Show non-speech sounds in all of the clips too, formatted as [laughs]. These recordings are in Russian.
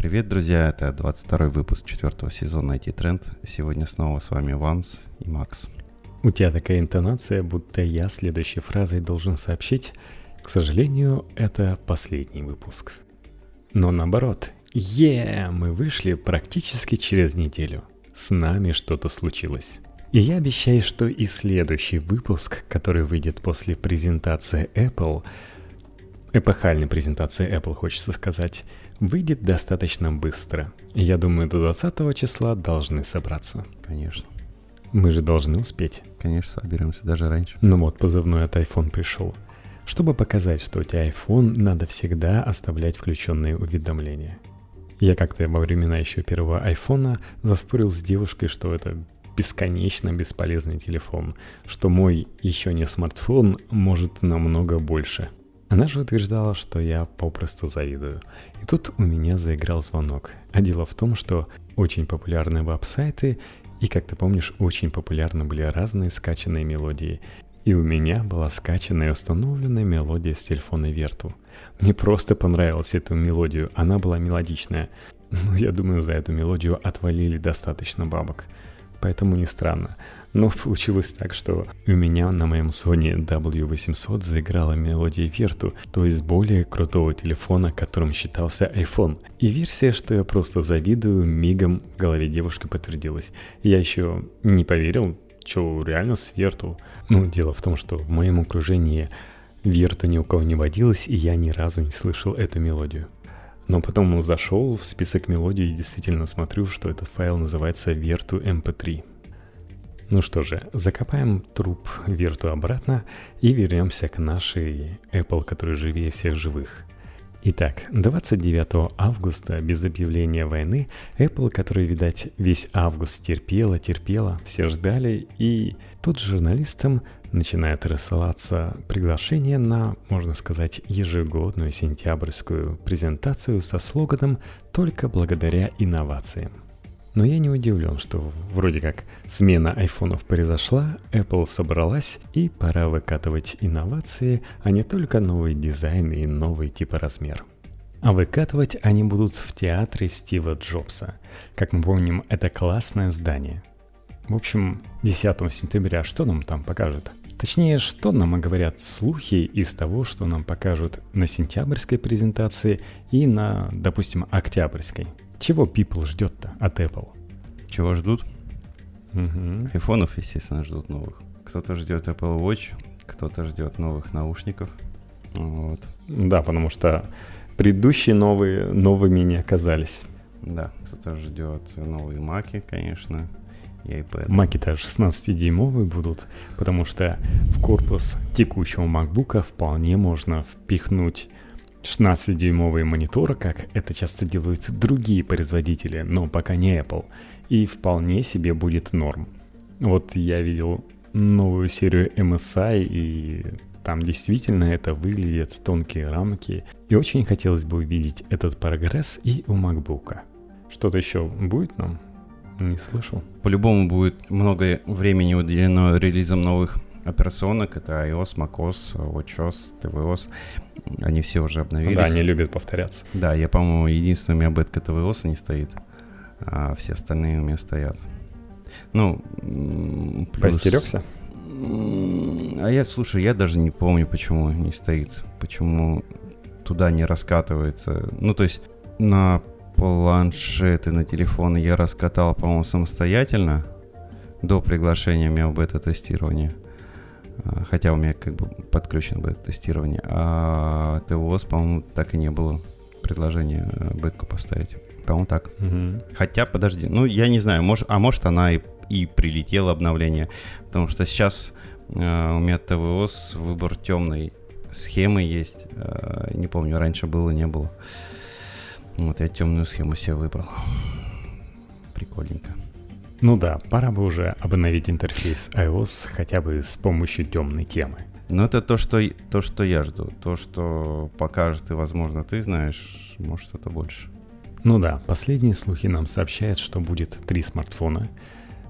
Привет, друзья! Это 22 выпуск четвертого сезона IT Тренд. Сегодня снова с вами Ванс и Макс. У тебя такая интонация, будто я следующей фразой должен сообщить, к сожалению, это последний выпуск. Но наоборот, е, мы вышли практически через неделю. С нами что-то случилось. И я обещаю, что и следующий выпуск, который выйдет после презентации Apple, эпохальной презентации Apple, хочется сказать, выйдет достаточно быстро. Я думаю, до 20 числа должны собраться. Конечно. Мы же должны успеть. Конечно, соберемся даже раньше. Ну вот, позывной от iPhone пришел. Чтобы показать, что у тебя iPhone, надо всегда оставлять включенные уведомления. Я как-то во времена еще первого айфона заспорил с девушкой, что это бесконечно бесполезный телефон, что мой еще не смартфон может намного больше – она же утверждала, что я попросту завидую. И тут у меня заиграл звонок. А дело в том, что очень популярные веб-сайты и, как ты помнишь, очень популярны были разные скачанные мелодии. И у меня была скачанная и установленная мелодия с телефона Верту. Мне просто понравилась эта мелодию, она была мелодичная. Ну, я думаю, за эту мелодию отвалили достаточно бабок. Поэтому не странно. Но получилось так, что у меня на моем Sony W800 заиграла мелодия Верту, то есть более крутого телефона, которым считался iPhone. И версия, что я просто завидую, мигом в голове девушки подтвердилась. Я еще не поверил, что реально с Верту. Ну, дело в том, что в моем окружении Верту ни у кого не водилось, и я ни разу не слышал эту мелодию. Но потом зашел в список мелодий и действительно смотрю, что этот файл называется Vertu MP3. Ну что же, закопаем труп Верту обратно и вернемся к нашей Apple, который живее всех живых. Итак, 29 августа, без объявления войны, Apple, который, видать, весь август терпела, терпела, все ждали, и тут журналистам начинает рассылаться приглашение на, можно сказать, ежегодную сентябрьскую презентацию со слоганом «Только благодаря инновациям». Но я не удивлен, что вроде как смена айфонов произошла, Apple собралась и пора выкатывать инновации, а не только новые дизайны и новый типа размер. А выкатывать они будут в театре Стива Джобса. Как мы помним, это классное здание. В общем, 10 сентября что нам там покажут? Точнее, что нам говорят слухи из того, что нам покажут на сентябрьской презентации и на, допустим, октябрьской. Чего people ждет-то от Apple? Чего ждут? Угу. Айфонов, естественно, ждут новых. Кто-то ждет Apple Watch, кто-то ждет новых наушников. Вот. Да, потому что предыдущие новые новыми не оказались. Да, кто-то ждет новые маки, конечно, и iPad. Маки-то 16-дюймовые будут, потому что в корпус текущего MacBook вполне можно впихнуть 16-дюймовые мониторы, как это часто делают другие производители, но пока не Apple, и вполне себе будет норм. Вот я видел новую серию MSI, и там действительно это выглядит, тонкие рамки, и очень хотелось бы увидеть этот прогресс и у MacBook. Что-то еще будет нам? Не слышал. По-любому будет много времени уделено релизам новых операционок. Это iOS, macOS, WatchOS, tvOS. Они все уже обновились. Да, они любят повторяться. Да, я, по-моему, единственный у меня бетка tvOS не стоит, а все остальные у меня стоят. Ну, плюс... Постерегся? А я, слушай, я даже не помню, почему не стоит, почему туда не раскатывается. Ну, то есть на планшеты, на телефоны я раскатал, по-моему, самостоятельно до приглашения меня в бета-тестирование. А, хотя у меня как бы подключено бета-тестирование. А ТОС, по-моему, так и не было предложения э, бетку поставить. По-моему, так. Угу. Хотя, подожди, ну, я не знаю, может, а может она и, и прилетела обновление, потому что сейчас э, у меня ТВОС выбор темной схемы есть. Э, не помню, раньше было, не было. Вот я темную схему себе выбрал. Прикольненько. Ну да, пора бы уже обновить интерфейс iOS хотя бы с помощью темной темы. Ну это то, что, то, что я жду. То, что покажет и, возможно, ты знаешь, может, что-то больше. Ну да, последние слухи нам сообщают, что будет три смартфона.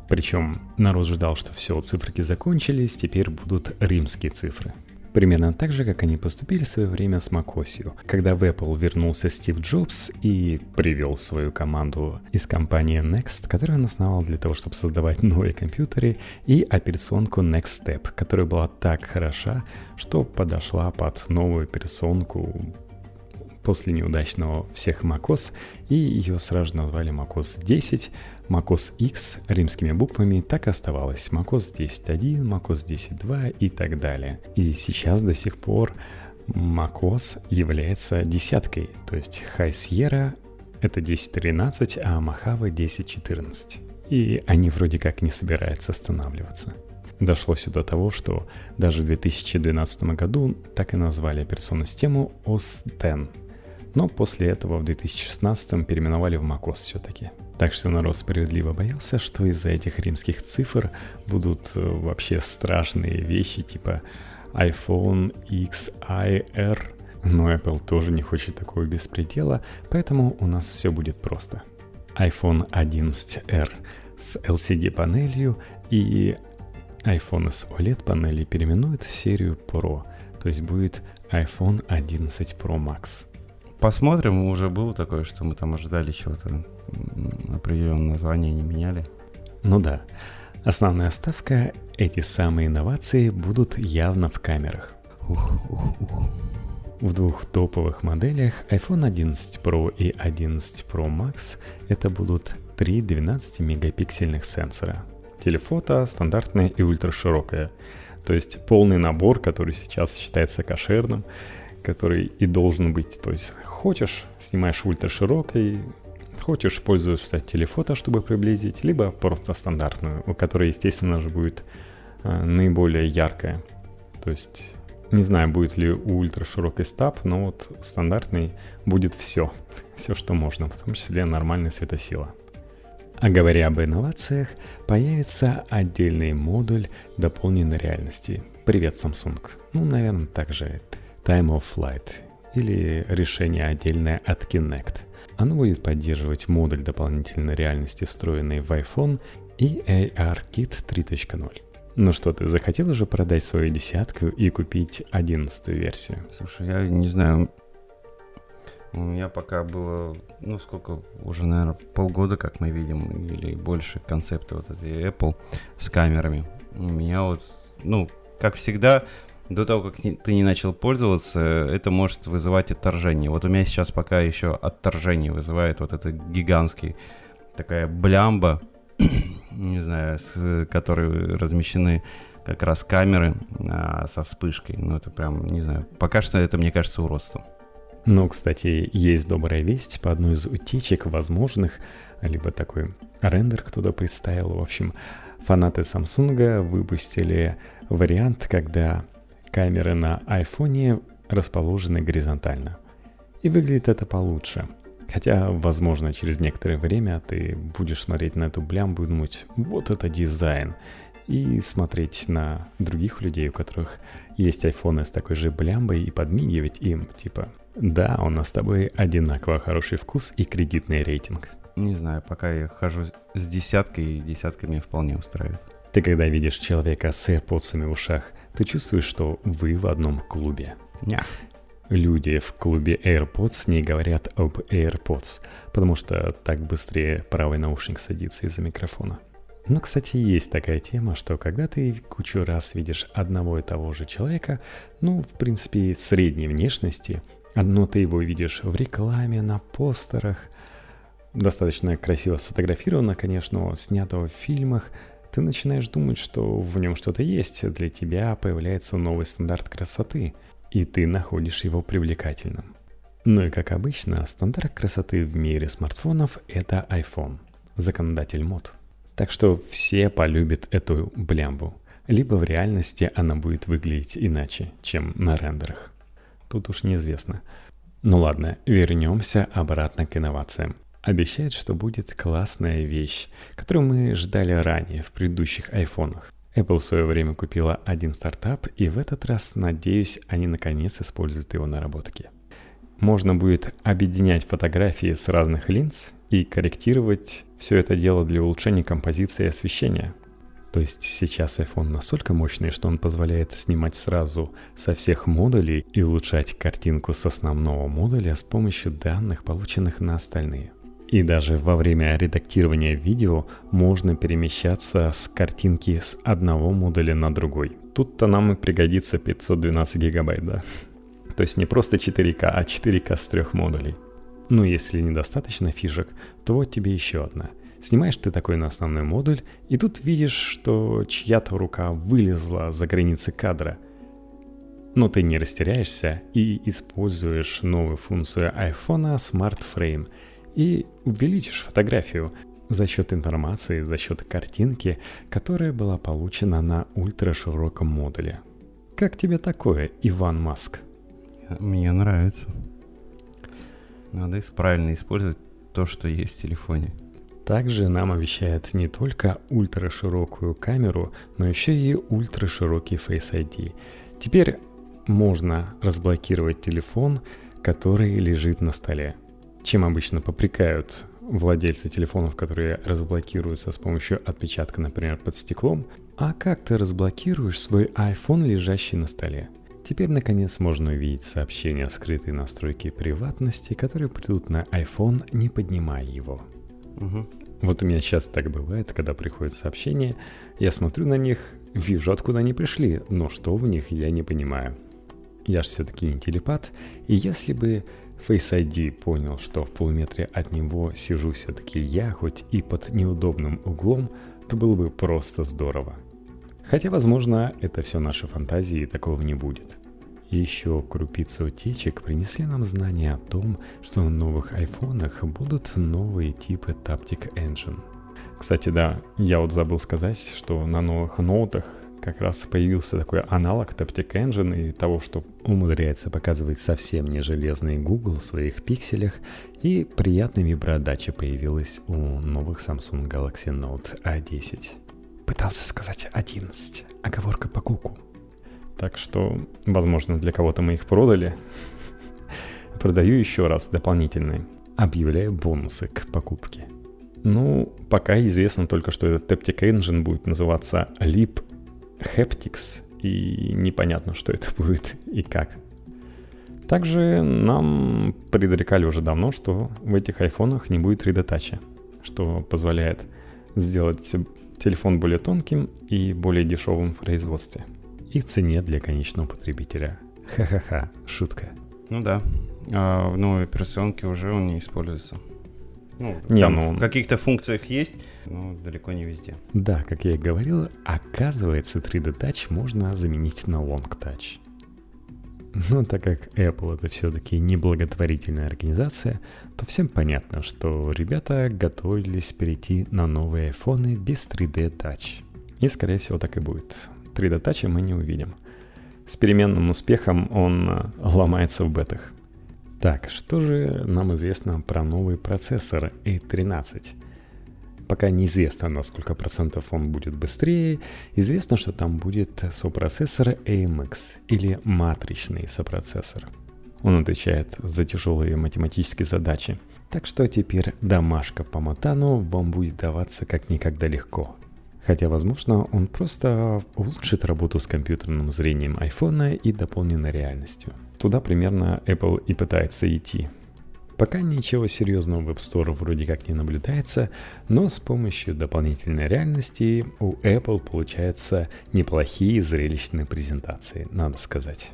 Причем народ ждал, что все, циферки закончились, теперь будут римские цифры. Примерно так же, как они поступили в свое время с macOS. Когда в Apple вернулся Стив Джобс и привел свою команду из компании Next, которую он основал для того, чтобы создавать новые компьютеры, и операционку Next Step, которая была так хороша, что подошла под новую операционку после неудачного всех macOS, и ее сразу назвали macOS 10, macOS X римскими буквами так и оставалось. macOS 10.1, macOS 10.2 и так далее. И сейчас до сих пор macOS является десяткой, то есть High Sierra это 10.13, а Mojave 10.14. И они вроде как не собираются останавливаться. Дошло все до того, что даже в 2012 году так и назвали операционную систему OS X. Но после этого в 2016 переименовали в macOS все-таки. Так что народ справедливо боялся, что из-за этих римских цифр будут э, вообще страшные вещи типа iPhone XIR. Но Apple тоже не хочет такого беспредела, поэтому у нас все будет просто. iPhone 11R с LCD-панелью и iPhone с OLED-панелью переименуют в серию Pro, то есть будет iPhone 11 Pro Max. Посмотрим, уже было такое, что мы там ожидали чего-то, определенное название не меняли. Ну да. Основная ставка – эти самые инновации будут явно в камерах. Ух, ух, ух. В двух топовых моделях iPhone 11 Pro и 11 Pro Max это будут три 12-мегапиксельных сенсора. Телефото стандартное и ультраширокое. То есть полный набор, который сейчас считается кошерным – который и должен быть. То есть хочешь, снимаешь в ультраширокой, хочешь, пользуешься телефото, чтобы приблизить, либо просто стандартную, у которой, естественно же, будет э, наиболее яркая. То есть не знаю, будет ли у ультраширокой стаб, но вот стандартный будет все. [laughs] Все, что можно, в том числе нормальная светосила. А говоря об инновациях, появится отдельный модуль дополненной реальности. Привет, Samsung. Ну, наверное, также Time of Flight или решение отдельное от Kinect. Оно будет поддерживать модуль дополнительной реальности, встроенный в iPhone и AR-Kit 3.0. Ну что, ты захотел уже продать свою десятку и купить одиннадцатую версию? Слушай, я не знаю, у меня пока было, ну сколько, уже, наверное, полгода, как мы видим, или больше концепта вот этой Apple с камерами. У меня вот, ну, как всегда, до того, как ты не начал пользоваться, это может вызывать отторжение. Вот у меня сейчас пока еще отторжение вызывает вот это гигантский такая блямба, [coughs] не знаю, с которой размещены как раз камеры а, со вспышкой. Ну, это прям, не знаю, пока что это, мне кажется, уродством. Ну, кстати, есть добрая весть по одной из утечек возможных, либо такой рендер кто-то представил. В общем, фанаты Samsung выпустили вариант, когда Камеры на iPhone расположены горизонтально. И выглядит это получше. Хотя, возможно, через некоторое время ты будешь смотреть на эту блямбу и думать, вот это дизайн. И смотреть на других людей, у которых есть айфоны с такой же блямбой, и подмигивать им, типа, да, у нас с тобой одинаково хороший вкус и кредитный рейтинг. Не знаю, пока я хожу с десяткой, и десятка меня вполне устраивает. Ты когда видишь человека с AirPods в ушах, ты чувствуешь, что вы в одном клубе. Yeah. Люди в клубе AirPods не говорят об AirPods, потому что так быстрее правый наушник садится из-за микрофона. Но, кстати, есть такая тема, что когда ты кучу раз видишь одного и того же человека, ну, в принципе, средней внешности, одно ты его видишь в рекламе, на постерах, достаточно красиво сфотографировано, конечно, снято в фильмах – ты начинаешь думать, что в нем что-то есть, для тебя появляется новый стандарт красоты, и ты находишь его привлекательным. Ну и как обычно, стандарт красоты в мире смартфонов – это iPhone, законодатель мод. Так что все полюбят эту блямбу. Либо в реальности она будет выглядеть иначе, чем на рендерах. Тут уж неизвестно. Ну ладно, вернемся обратно к инновациям обещает, что будет классная вещь, которую мы ждали ранее в предыдущих айфонах. Apple в свое время купила один стартап, и в этот раз, надеюсь, они наконец используют его наработки. Можно будет объединять фотографии с разных линз и корректировать все это дело для улучшения композиции и освещения. То есть сейчас iPhone настолько мощный, что он позволяет снимать сразу со всех модулей и улучшать картинку с основного модуля с помощью данных, полученных на остальные. И даже во время редактирования видео можно перемещаться с картинки с одного модуля на другой. Тут-то нам и пригодится 512 гигабайт, да? То есть не просто 4К, а 4К с трех модулей. Ну, если недостаточно фишек, то вот тебе еще одна. Снимаешь ты такой на основной модуль, и тут видишь, что чья-то рука вылезла за границы кадра. Но ты не растеряешься и используешь новую функцию iPhone Smart Frame и увеличишь фотографию за счет информации, за счет картинки, которая была получена на ультрашироком модуле. Как тебе такое, Иван Маск? Мне нравится. Надо правильно использовать то, что есть в телефоне. Также нам обещает не только ультраширокую камеру, но еще и ультраширокий Face ID. Теперь можно разблокировать телефон, который лежит на столе. Чем обычно попрекают владельцы телефонов, которые разблокируются с помощью отпечатка, например, под стеклом. А как ты разблокируешь свой iPhone, лежащий на столе? Теперь, наконец, можно увидеть сообщения о скрытой настройке приватности, которые придут на iPhone, не поднимая его. Угу. Вот у меня часто так бывает, когда приходят сообщения, я смотрю на них, вижу, откуда они пришли, но что в них, я не понимаю. Я же все-таки не телепат, и если бы Face ID понял, что в полуметре от него сижу все-таки я, хоть и под неудобным углом, то было бы просто здорово. Хотя, возможно, это все наши фантазии, и такого не будет. Еще крупицы утечек принесли нам знания о том, что на новых айфонах будут новые типы Taptic Engine. Кстати, да, я вот забыл сказать, что на новых ноутах как раз появился такой аналог Taptic Engine и того, что умудряется показывать совсем не железный Google в своих пикселях, и приятная виброотдача появилась у новых Samsung Galaxy Note A10. Пытался сказать 11, оговорка по куку. Так что, возможно, для кого-то мы их продали. Продаю еще раз дополнительные. Объявляю бонусы к покупке. Ну, пока известно только, что этот Taptic Engine будет называться Leap Haptics, и непонятно, что это [laughs] будет и как. Также нам предрекали уже давно, что в этих айфонах не будет 3D Touch, что позволяет сделать телефон более тонким и более дешевым в производстве. И в цене для конечного потребителя. Ха-ха-ха, шутка. Ну да. А в новой операционке уже он не используется. Ну, не, там ну... в каких-то функциях есть, но далеко не везде. Да, как я и говорил, оказывается 3D Touch можно заменить на Long Touch. Но так как Apple это все-таки не благотворительная организация, то всем понятно, что ребята готовились перейти на новые айфоны без 3D Touch. И скорее всего так и будет. 3D Touch мы не увидим. С переменным успехом он э, ломается в бетах. Так, что же нам известно про новый процессор A13? Пока неизвестно, на сколько процентов он будет быстрее. Известно, что там будет сопроцессор AMX или матричный сопроцессор. Он отвечает за тяжелые математические задачи. Так что теперь домашка по Матану вам будет даваться как никогда легко. Хотя, возможно, он просто улучшит работу с компьютерным зрением iPhone и дополненной реальностью. Туда примерно Apple и пытается идти. Пока ничего серьезного в App Store вроде как не наблюдается, но с помощью дополнительной реальности у Apple получаются неплохие зрелищные презентации, надо сказать.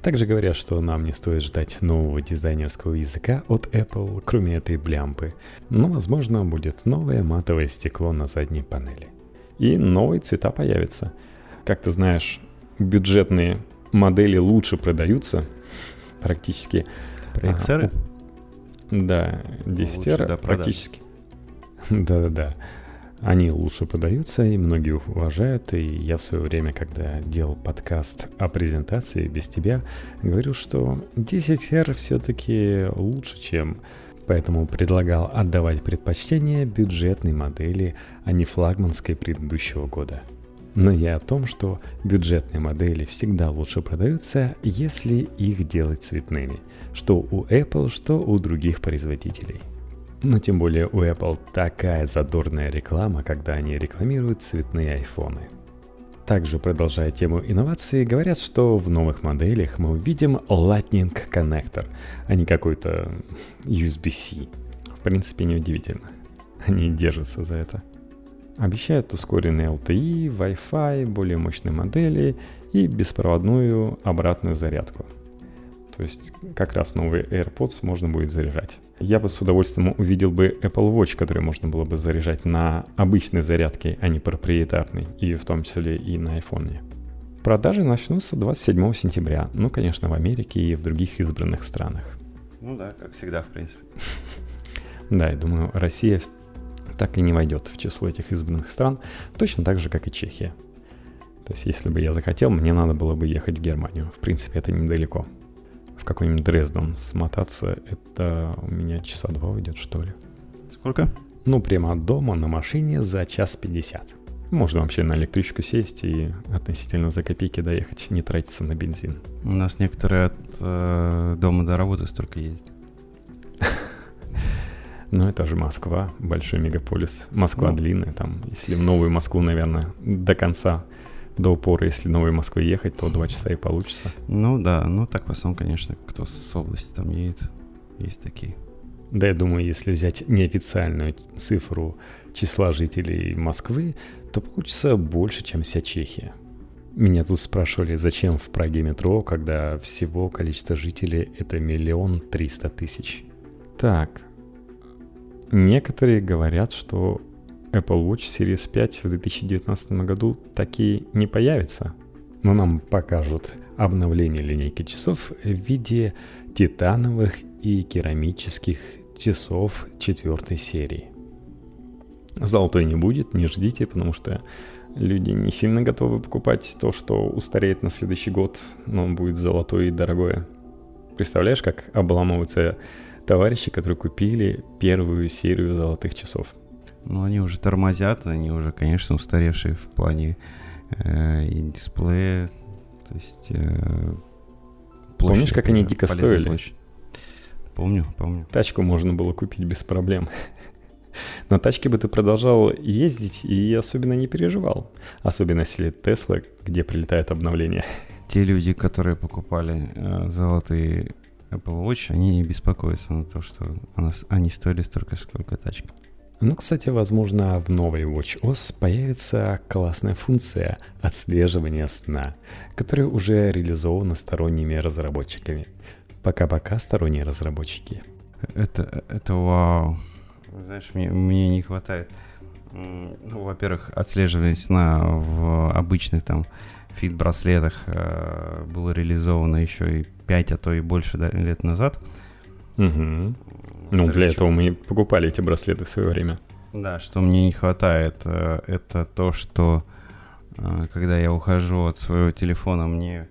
Также говорят, что нам не стоит ждать нового дизайнерского языка от Apple, кроме этой блямпы. Но, возможно, будет новое матовое стекло на задней панели. И новые цвета появятся. Как ты знаешь, бюджетные модели лучше продаются, практически. Про XR? Да, 10R да, практически. [laughs] Да-да-да. Они лучше продаются, и многие уважают. И я в свое время, когда делал подкаст о презентации без тебя, говорил, что 10R все-таки лучше, чем поэтому предлагал отдавать предпочтение бюджетной модели, а не флагманской предыдущего года. Но я о том, что бюджетные модели всегда лучше продаются, если их делать цветными, что у Apple, что у других производителей. Но тем более у Apple такая задорная реклама, когда они рекламируют цветные айфоны. Также, продолжая тему инноваций, говорят, что в новых моделях мы увидим Lightning коннектор, а не какой-то [laughs] USB-C. В принципе, неудивительно. Они держатся за это. Обещают ускоренный LTE, Wi-Fi, более мощные модели и беспроводную обратную зарядку – то есть как раз новые AirPods можно будет заряжать. Я бы с удовольствием увидел бы Apple Watch, который можно было бы заряжать на обычной зарядке, а не проприетарной, и в том числе и на iPhone. Продажи начнутся 27 сентября, ну, конечно, в Америке и в других избранных странах. Ну да, как всегда, в принципе. [laughs] Да, я думаю, Россия так и не войдет в число этих избранных стран, точно так же, как и Чехия. То есть, если бы я захотел, мне надо было бы ехать в Германию. В принципе, это недалеко в какой-нибудь Дрезден смотаться, это у меня часа два уйдет, что ли. Сколько? Ну, прямо от дома на машине за час пятьдесят. Можно вообще на электричку сесть и относительно за копейки доехать, не тратиться на бензин. У нас некоторые от э, дома до работы столько ездят. Но это же Москва, большой мегаполис. Москва ну. длинная, там, если в Новую Москву, наверное, до конца до упора, если Новой Москвы ехать, то два часа и получится. Ну да, ну так в основном, конечно, кто с области там едет, есть такие. Да, я думаю, если взять неофициальную цифру числа жителей Москвы, то получится больше, чем вся Чехия. Меня тут спрашивали, зачем в Праге метро, когда всего количество жителей это миллион триста тысяч. Так, некоторые говорят, что Apple Watch Series 5 в 2019 году такие не появится. Но нам покажут обновление линейки часов в виде титановых и керамических часов четвертой серии. Золотой не будет, не ждите, потому что люди не сильно готовы покупать то, что устареет на следующий год, но он будет золотой и дорогое. Представляешь, как обламываются товарищи, которые купили первую серию золотых часов – ну, они уже тормозят, они уже, конечно, устаревшие в плане э, и дисплея. То есть... Э, площадь, Помнишь, как они дико стоили? Площадь. Помню, помню. Тачку можно было купить без проблем. На тачке бы ты продолжал ездить и особенно не переживал. Особенно если Тесла, где прилетает обновление. Те люди, которые покупали э, золотые Apple Watch, они не беспокоятся на то, что она, они стоили столько, сколько тачка. Ну, кстати, возможно, в новой WatchOS появится классная функция отслеживания сна, которая уже реализована сторонними разработчиками. Пока-пока, сторонние разработчики. Это, это вау. Знаешь, мне, мне не хватает, ну, во-первых, отслеживания сна в обычных там фит-браслетах э, было реализовано еще и 5, а то и больше да, лет назад. Угу. Ну, для этого мы покупали эти браслеты в свое время. Да, что мне не хватает, э, это то, что э, когда я ухожу от своего телефона, мне,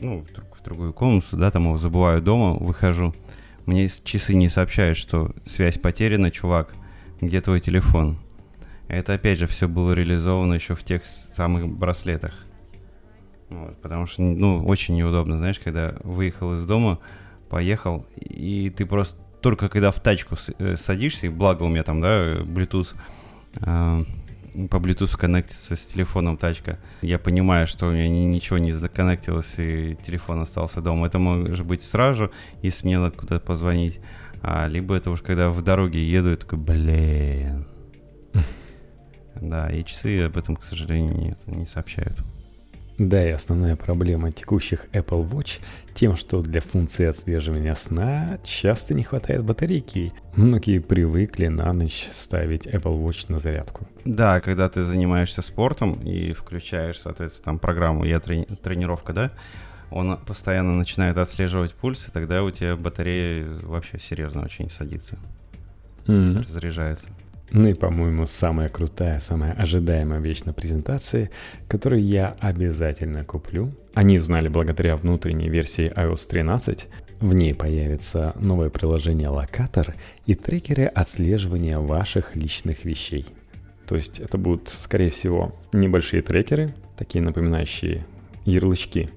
ну, в другую комнату, да, там его забываю дома, выхожу, мне часы не сообщают, что связь потеряна, чувак, где твой телефон? Это, опять же, все было реализовано еще в тех самых браслетах. Вот, потому что, ну, очень неудобно, знаешь, когда выехал из дома, поехал, и ты просто только когда в тачку э, садишься, и благо у меня там, да, Bluetooth, э, по Bluetooth коннектится с телефоном тачка, я понимаю, что у меня ничего не законнектилось, и телефон остался дома. Это может быть сразу, если мне надо куда-то позвонить. А, либо это уж когда в дороге еду, и такой, блин. [laughs] Да, и часы об этом, к сожалению, нет, не сообщают. Да, и основная проблема текущих Apple Watch тем, что для функции отслеживания сна часто не хватает батарейки. Многие привыкли на ночь ставить Apple Watch на зарядку. Да, когда ты занимаешься спортом и включаешь, соответственно, там программу «Я трени- тренировка», да, он постоянно начинает отслеживать пульс, и тогда у тебя батарея вообще серьезно очень садится. Mm-hmm. Разряжается. Ну и, по-моему, самая крутая, самая ожидаемая вещь на презентации, которую я обязательно куплю. Они узнали благодаря внутренней версии iOS 13. В ней появится новое приложение Локатор и трекеры отслеживания ваших личных вещей. То есть это будут, скорее всего, небольшие трекеры, такие напоминающие ярлычки,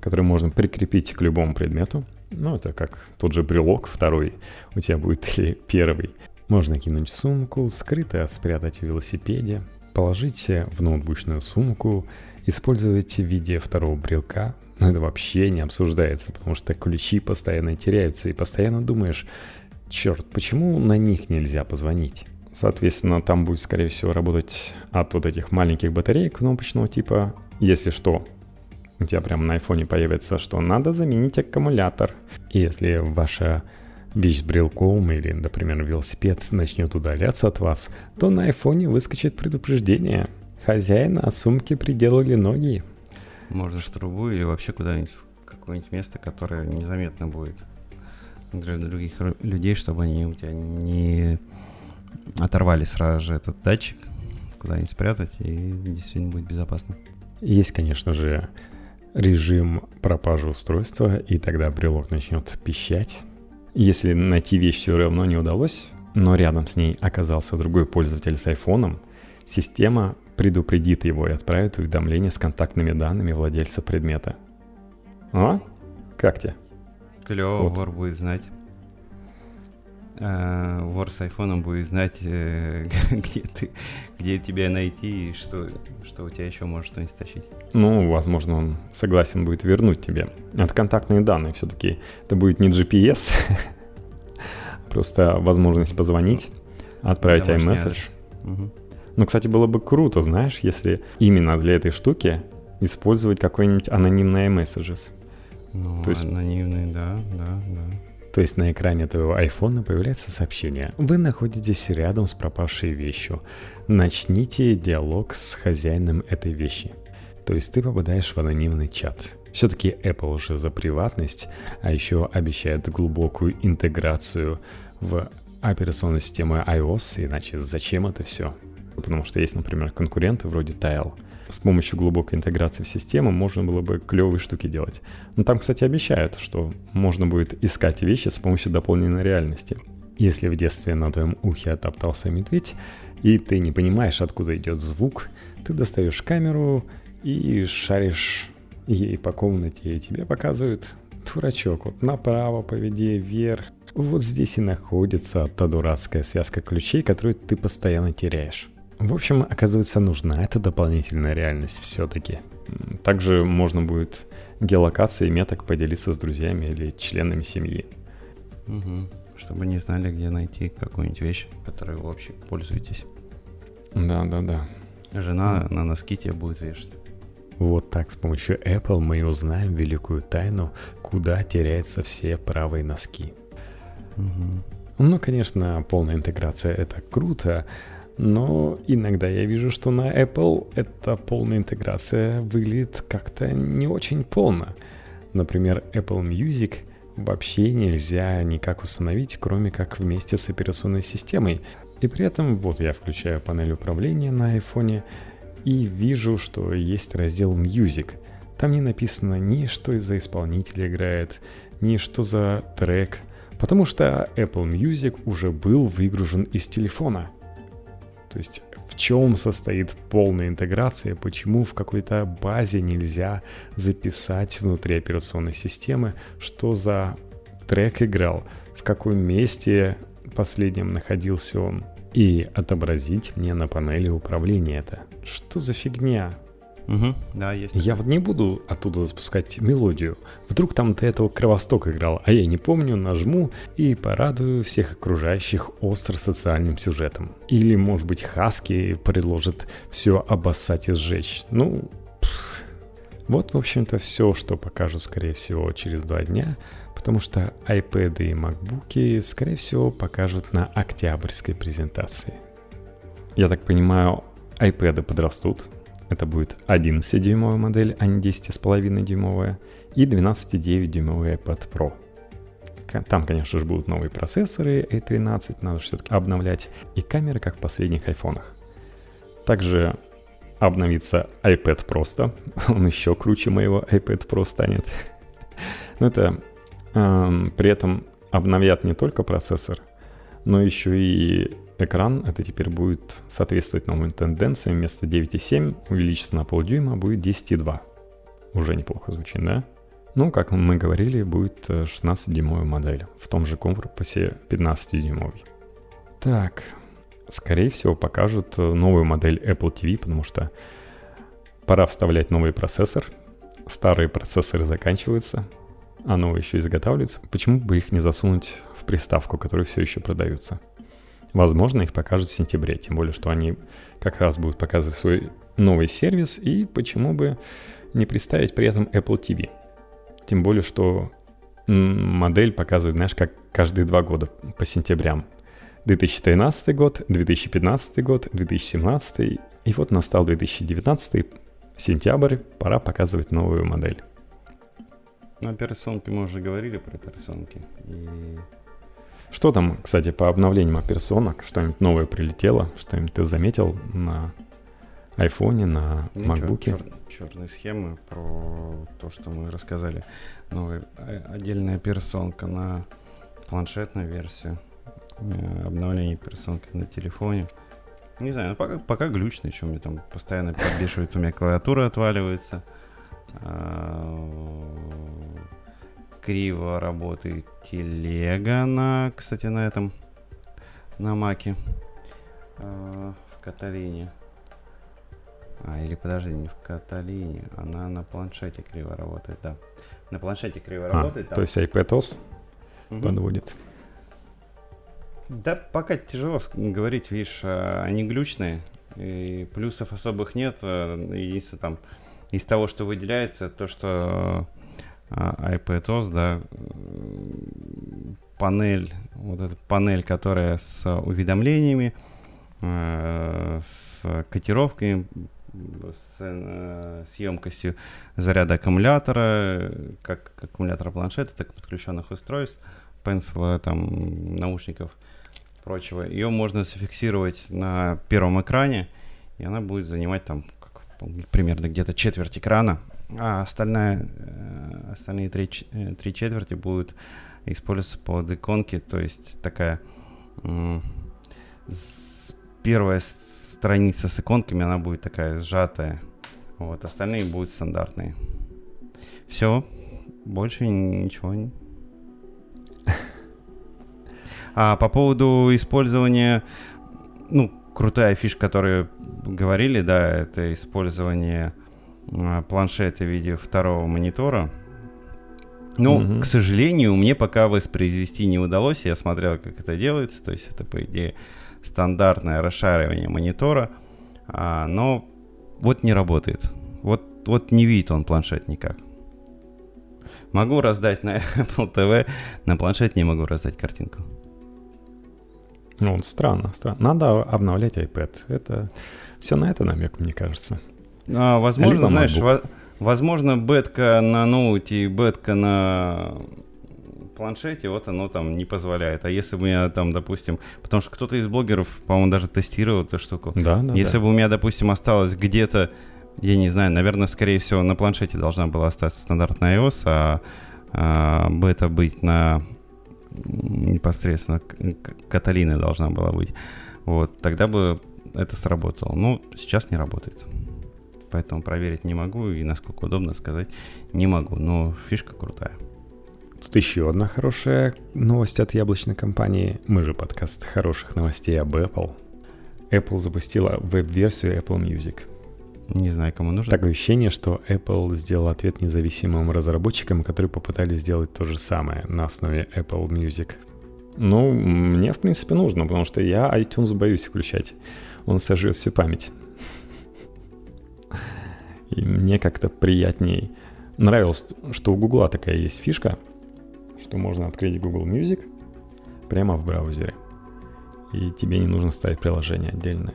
которые можно прикрепить к любому предмету. Ну, это как тот же брелок второй у тебя будет [laughs] или первый. Можно кинуть сумку, скрыто спрятать в велосипеде, положить в ноутбучную сумку, использовать в виде второго брелка. Но это вообще не обсуждается, потому что ключи постоянно теряются, и постоянно думаешь, черт, почему на них нельзя позвонить? Соответственно, там будет, скорее всего, работать от вот этих маленьких батареек кнопочного типа. Если что, у тебя прямо на айфоне появится, что надо заменить аккумулятор. И если ваша вещь с брелком или, например, велосипед начнет удаляться от вас, то на айфоне выскочит предупреждение. Хозяина о сумке приделали ноги. Можно в трубу или вообще куда-нибудь в какое-нибудь место, которое незаметно будет для других людей, чтобы они у тебя не оторвали сразу же этот датчик, куда-нибудь спрятать, и действительно будет безопасно. Есть, конечно же, режим пропажи устройства, и тогда брелок начнет пищать. Если найти вещь все равно не удалось, но рядом с ней оказался другой пользователь с айфоном, система предупредит его и отправит уведомление с контактными данными владельца предмета. О, как тебе? Клево, вот. будет знать. А, вор с айфоном будет знать, э, [laughs] где ты, где тебя найти и что, что у тебя еще может что-нибудь стащить. Ну, возможно, он согласен будет вернуть тебе. Это контактные данные все-таки. Это будет не GPS, [laughs] просто возможность позвонить, отправить iMessage. Угу. Ну, кстати, было бы круто, знаешь, если именно для этой штуки использовать какой-нибудь анонимный iMessages. Ну, То есть... анонимный, да, да, да. То есть на экране твоего айфона появляется сообщение. Вы находитесь рядом с пропавшей вещью. Начните диалог с хозяином этой вещи. То есть ты попадаешь в анонимный чат. Все-таки Apple уже за приватность, а еще обещает глубокую интеграцию в операционную систему iOS, иначе зачем это все? Потому что есть, например, конкуренты вроде Tile – с помощью глубокой интеграции в систему можно было бы клевые штуки делать. Но там, кстати, обещают, что можно будет искать вещи с помощью дополненной реальности. Если в детстве на твоем ухе отоптался медведь, и ты не понимаешь, откуда идет звук, ты достаешь камеру и шаришь ей по комнате, и тебе показывают дурачок, вот направо поведи, вверх. Вот здесь и находится та дурацкая связка ключей, которую ты постоянно теряешь. В общем, оказывается, нужна эта дополнительная реальность все-таки. Также можно будет геолокацией меток поделиться с друзьями или членами семьи. Угу. Чтобы не знали, где найти какую-нибудь вещь, которой вы вообще пользуетесь. Да, да, да. Жена на носки тебе будет вешать. Вот так с помощью Apple мы и узнаем великую тайну, куда теряются все правые носки. Угу. Ну, конечно, полная интеграция это круто, но иногда я вижу, что на Apple эта полная интеграция выглядит как-то не очень полно. Например, Apple Music вообще нельзя никак установить, кроме как вместе с операционной системой. И при этом вот я включаю панель управления на iPhone и вижу, что есть раздел Music. Там не написано ни что из-за исполнителя играет, ни что за трек, потому что Apple Music уже был выгружен из телефона – то есть в чем состоит полная интеграция, почему в какой-то базе нельзя записать внутри операционной системы, что за трек играл, в каком месте последнем находился он, и отобразить мне на панели управления это. Что за фигня? Угу, да, есть. Я вот не буду оттуда запускать мелодию. Вдруг там до этого Кровосток играл, а я не помню, нажму и порадую всех окружающих остро социальным сюжетом. Или, может быть, Хаски предложит все обоссать и сжечь. Ну, пфф. вот, в общем-то, все, что покажу, скорее всего, через два дня, потому что iPad и MacBook, скорее всего, покажут на октябрьской презентации. Я так понимаю, iPad подрастут, это будет 11-дюймовая модель, а не 10,5-дюймовая. И 12,9-дюймовый iPad Pro. Там, конечно же, будут новые процессоры A13, надо все-таки обновлять. И камеры, как в последних айфонах. Также обновится iPad просто. [laughs] Он еще круче моего iPad Pro станет. [laughs] Но это эм, при этом обновят не только процессор, но еще и экран это теперь будет соответствовать новым тенденциям. Вместо 9,7 увеличится на полдюйма, будет 10,2. Уже неплохо звучит, да? Ну, как мы говорили, будет 16-дюймовая модель. В том же корпусе 15-дюймовый. Так, скорее всего, покажут новую модель Apple TV, потому что пора вставлять новый процессор. Старые процессоры заканчиваются, а новые еще изготавливаются. Почему бы их не засунуть в приставку, которая все еще продается? Возможно, их покажут в сентябре, тем более, что они как раз будут показывать свой новый сервис, и почему бы не представить при этом Apple TV. Тем более, что модель показывает, знаешь, как каждые два года по сентябрям. 2013 год, 2015 год, 2017 и вот настал 2019 сентябрь, пора показывать новую модель. На операционке мы уже говорили про операционки. И... Что там, кстати, по обновлениям операционок? Что-нибудь новое прилетело? Что-нибудь ты заметил на айфоне, на ну, MacBook? Чер, черные схемы про то, что мы рассказали. Новая отдельная операционка на планшетную версию. Э, обновление операционки на телефоне. Не знаю, ну пока, пока глючно, что мне там постоянно подбешивает, у меня клавиатура отваливается. Криво работает телега на, кстати, на этом, на маке а, в Каталине. А, или подожди, не в Каталине, она на планшете криво работает, да. На планшете криво а, работает. То есть iPadOS угу. подводит. Да, пока тяжело говорить, видишь, а, они глючные, и плюсов особых нет. А, единственное, там, из того, что выделяется, то, что iPadOS, да, панель, вот эта панель, которая с уведомлениями, с котировками, с, э, с емкостью заряда аккумулятора, как аккумулятора планшета, так и подключенных устройств, пенсила, там, наушников – прочего, ее можно зафиксировать на первом экране, и она будет занимать там примерно где-то четверть экрана, а остальная, э, остальные три, э, три четверти будут использоваться под иконки, то есть такая первая страница с иконками, она будет такая сжатая, вот, остальные будут стандартные. Все, больше ничего не а по поводу использования, ну, крутая фишка, которую говорили, да, это использование планшета в виде второго монитора. Но, mm-hmm. к сожалению, мне пока воспроизвести не удалось. Я смотрел, как это делается. То есть это, по идее, стандартное расшаривание монитора. А, но вот не работает. Вот, вот не видит он планшет никак. Могу раздать на [laughs] Apple TV, на планшет не могу раздать картинку. Ну, странно, странно. Надо обновлять iPad. Это все на это намек, мне кажется. А, возможно, Либо знаешь, во- возможно, бетка на ноуте и бетка на планшете, вот оно там не позволяет. А если бы я там, допустим, потому что кто-то из блогеров, по-моему, даже тестировал эту штуку. Да, да. Если да. бы у меня, допустим, осталось где-то, я не знаю, наверное, скорее всего, на планшете должна была остаться стандартная iOS, а, а бета быть на непосредственно Каталина должна была быть. Вот, тогда бы это сработало. Но сейчас не работает. Поэтому проверить не могу и насколько удобно сказать не могу. Но фишка крутая. Тут еще одна хорошая новость от яблочной компании. Мы же подкаст хороших новостей об Apple. Apple запустила веб-версию Apple Music. Не знаю, кому нужно. Такое ощущение, что Apple сделал ответ независимым разработчикам, которые попытались сделать то же самое на основе Apple Music. Ну, мне, в принципе, нужно, потому что я iTunes боюсь включать. Он сожжет всю память. И мне как-то приятней нравилось, что у Гугла такая есть фишка, что можно открыть Google Music прямо в браузере. И тебе не нужно ставить приложение отдельное.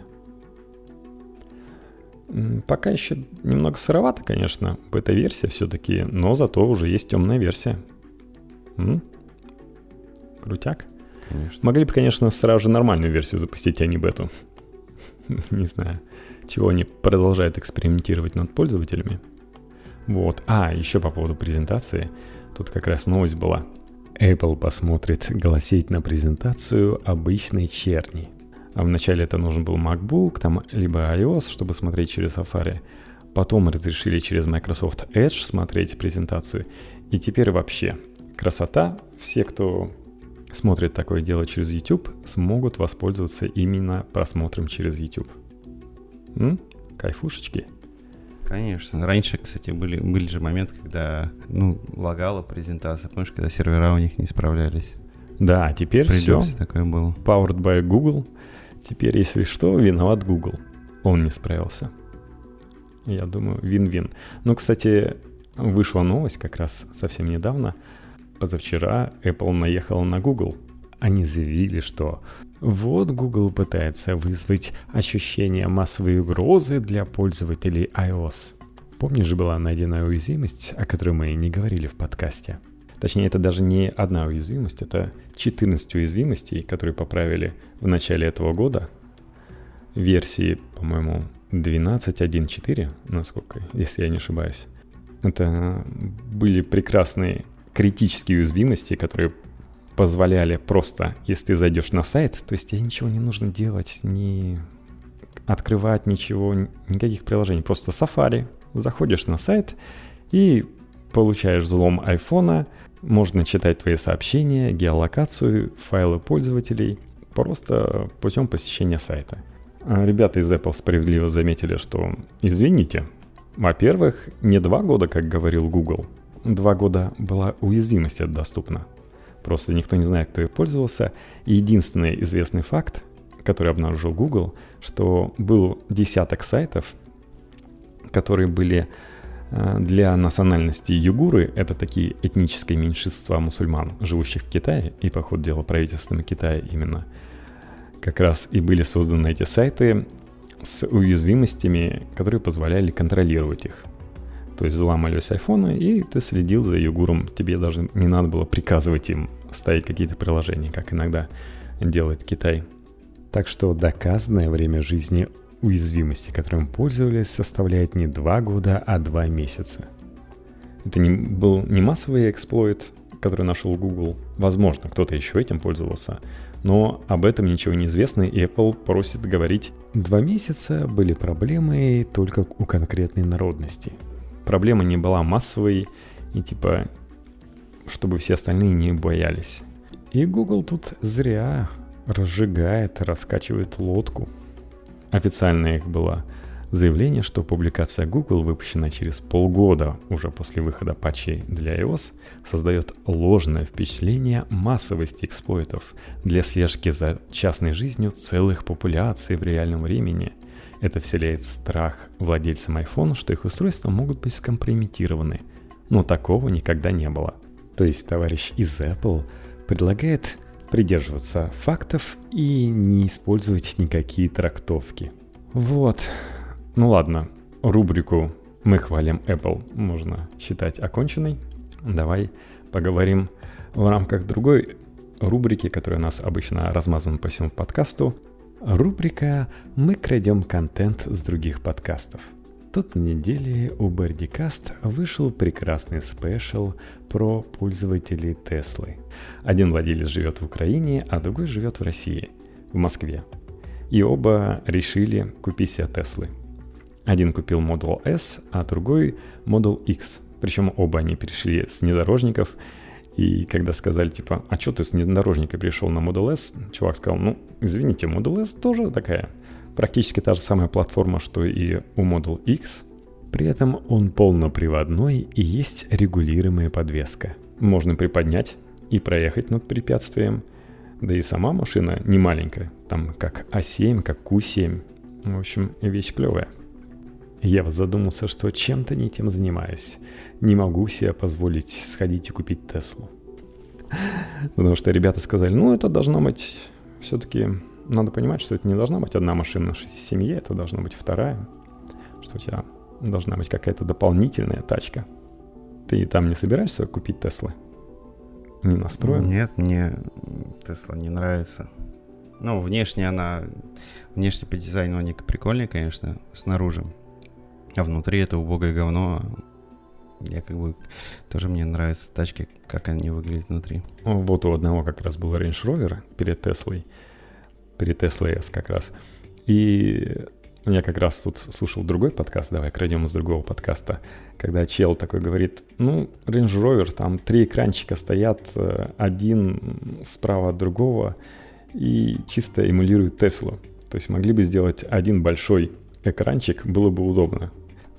Пока еще немного сыровато, конечно, бета-версия все-таки, но зато уже есть темная версия. М? Крутяк. Конечно. Могли бы, конечно, сразу же нормальную версию запустить, а не бету. [laughs] не знаю, чего они продолжают экспериментировать над пользователями. Вот. А, еще по поводу презентации. Тут как раз новость была. Apple посмотрит голосеть на презентацию обычной черни. А вначале это нужен был MacBook, там, либо iOS, чтобы смотреть через Safari. Потом разрешили через Microsoft Edge смотреть презентацию. И теперь вообще красота. Все, кто смотрят такое дело через YouTube, смогут воспользоваться именно просмотром через YouTube. М? Кайфушечки. Конечно. Раньше, кстати, были, были же моменты, когда, ну, лагала презентация. Помнишь, когда сервера у них не справлялись? Да, теперь все. такое было. Powered by Google. Теперь, если что, виноват Google. Он не справился. Я думаю, вин-вин. Но, кстати, вышла новость как раз совсем недавно. Позавчера Apple наехала на Google. Они заявили, что вот Google пытается вызвать ощущение массовой угрозы для пользователей iOS. Помнишь была найдена уязвимость, о которой мы не говорили в подкасте? Точнее, это даже не одна уязвимость, это 14 уязвимостей, которые поправили в начале этого года. Версии, по-моему, 12.1.4, насколько, если я не ошибаюсь. Это были прекрасные критические уязвимости, которые позволяли просто, если ты зайдешь на сайт, то есть тебе ничего не нужно делать, не открывать ничего, никаких приложений, просто Safari, заходишь на сайт и получаешь взлом айфона, можно читать твои сообщения, геолокацию, файлы пользователей, просто путем посещения сайта. А ребята из Apple справедливо заметили, что, извините, во-первых, не два года, как говорил Google, два года была уязвимость доступна. Просто никто не знает, кто ей пользовался. И единственный известный факт, который обнаружил Google, что был десяток сайтов, которые были э, для национальности югуры, это такие этнические меньшинства мусульман, живущих в Китае, и, по ходу дела, правительством Китая именно, как раз и были созданы эти сайты с уязвимостями, которые позволяли контролировать их. То есть взломались айфоны, и ты следил за югуром. Тебе даже не надо было приказывать им ставить какие-то приложения, как иногда делает Китай. Так что доказанное время жизни уязвимости, которым пользовались, составляет не 2 года, а 2 месяца. Это не, был не массовый эксплойт, который нашел Google. Возможно, кто-то еще этим пользовался. Но об этом ничего не известно, и Apple просит говорить. Два месяца были проблемой только у конкретной народности – проблема не была массовой и типа, чтобы все остальные не боялись. И Google тут зря разжигает, раскачивает лодку. Официально их было заявление, что публикация Google, выпущенная через полгода уже после выхода патчей для iOS, создает ложное впечатление массовости эксплойтов для слежки за частной жизнью целых популяций в реальном времени – это вселяет страх владельцам iPhone, что их устройства могут быть скомпрометированы. Но такого никогда не было. То есть товарищ из Apple предлагает придерживаться фактов и не использовать никакие трактовки. Вот. Ну ладно, рубрику «Мы хвалим Apple» можно считать оконченной. Давай поговорим в рамках другой рубрики, которая у нас обычно размазана по всему подкасту, Рубрика «Мы крадем контент с других подкастов». Тут на неделе у Бердикаст вышел прекрасный спешл про пользователей Теслы. Один владелец живет в Украине, а другой живет в России, в Москве. И оба решили купить себе Теслы. Один купил Model S, а другой Model X. Причем оба они перешли с внедорожников и когда сказали, типа, а что ты с внедорожника пришел на Model S, чувак сказал, ну, извините, Model S тоже такая, практически та же самая платформа, что и у Model X. При этом он полноприводной и есть регулируемая подвеска. Можно приподнять и проехать над препятствием. Да и сама машина не маленькая, там как А7, как Q7. В общем, вещь клевая. Я задумался, что чем-то не тем занимаюсь. Не могу себе позволить сходить и купить Теслу. Потому что ребята сказали, ну это должно быть все-таки... Надо понимать, что это не должна быть одна машина в семье, это должна быть вторая. Что у тебя должна быть какая-то дополнительная тачка. Ты там не собираешься купить Теслы? Не настроен? Нет, мне Тесла не нравится. Ну, внешне она... Внешне по дизайну они прикольные, конечно, снаружи. А внутри это убогое говно. Я как бы тоже мне нравятся тачки, как они выглядят внутри. Вот у одного как раз был Range Rover перед Теслой, перед Tesla S как раз. И Я как раз тут слушал другой подкаст, давай крадем из другого подкаста, когда чел такой говорит, ну, Range Rover, там три экранчика стоят, э, один справа от другого, и чисто эмулирует Теслу. То есть могли бы сделать один большой экранчик, было бы удобно.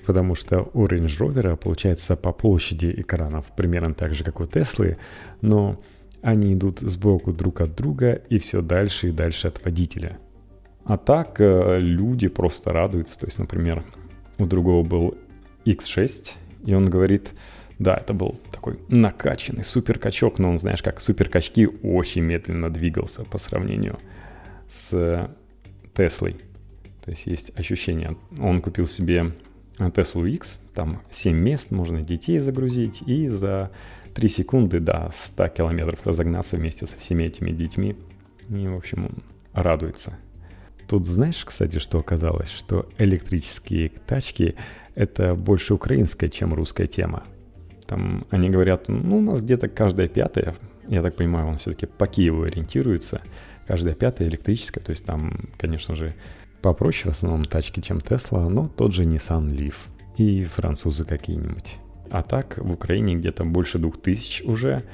Потому что у Range Rover получается по площади экранов примерно так же, как у Теслы, но они идут сбоку друг от друга и все дальше и дальше от водителя – а так э, люди просто радуются. То есть, например, у другого был X6, и он говорит, да, это был такой накачанный суперкачок, но он, знаешь, как суперкачки очень медленно двигался по сравнению с Теслой. То есть есть ощущение. Он купил себе Tesla X, там 7 мест, можно детей загрузить, и за 3 секунды до 100 километров разогнаться вместе со всеми этими детьми. И, в общем, радуется. Тут знаешь, кстати, что оказалось? Что электрические тачки — это больше украинская, чем русская тема. Там они говорят, ну, у нас где-то каждая пятая, я так понимаю, он все-таки по Киеву ориентируется, каждая пятая электрическая, то есть там, конечно же, попроще в основном тачки, чем Tesla, но тот же Nissan Leaf и французы какие-нибудь. А так в Украине где-то больше двух тысяч уже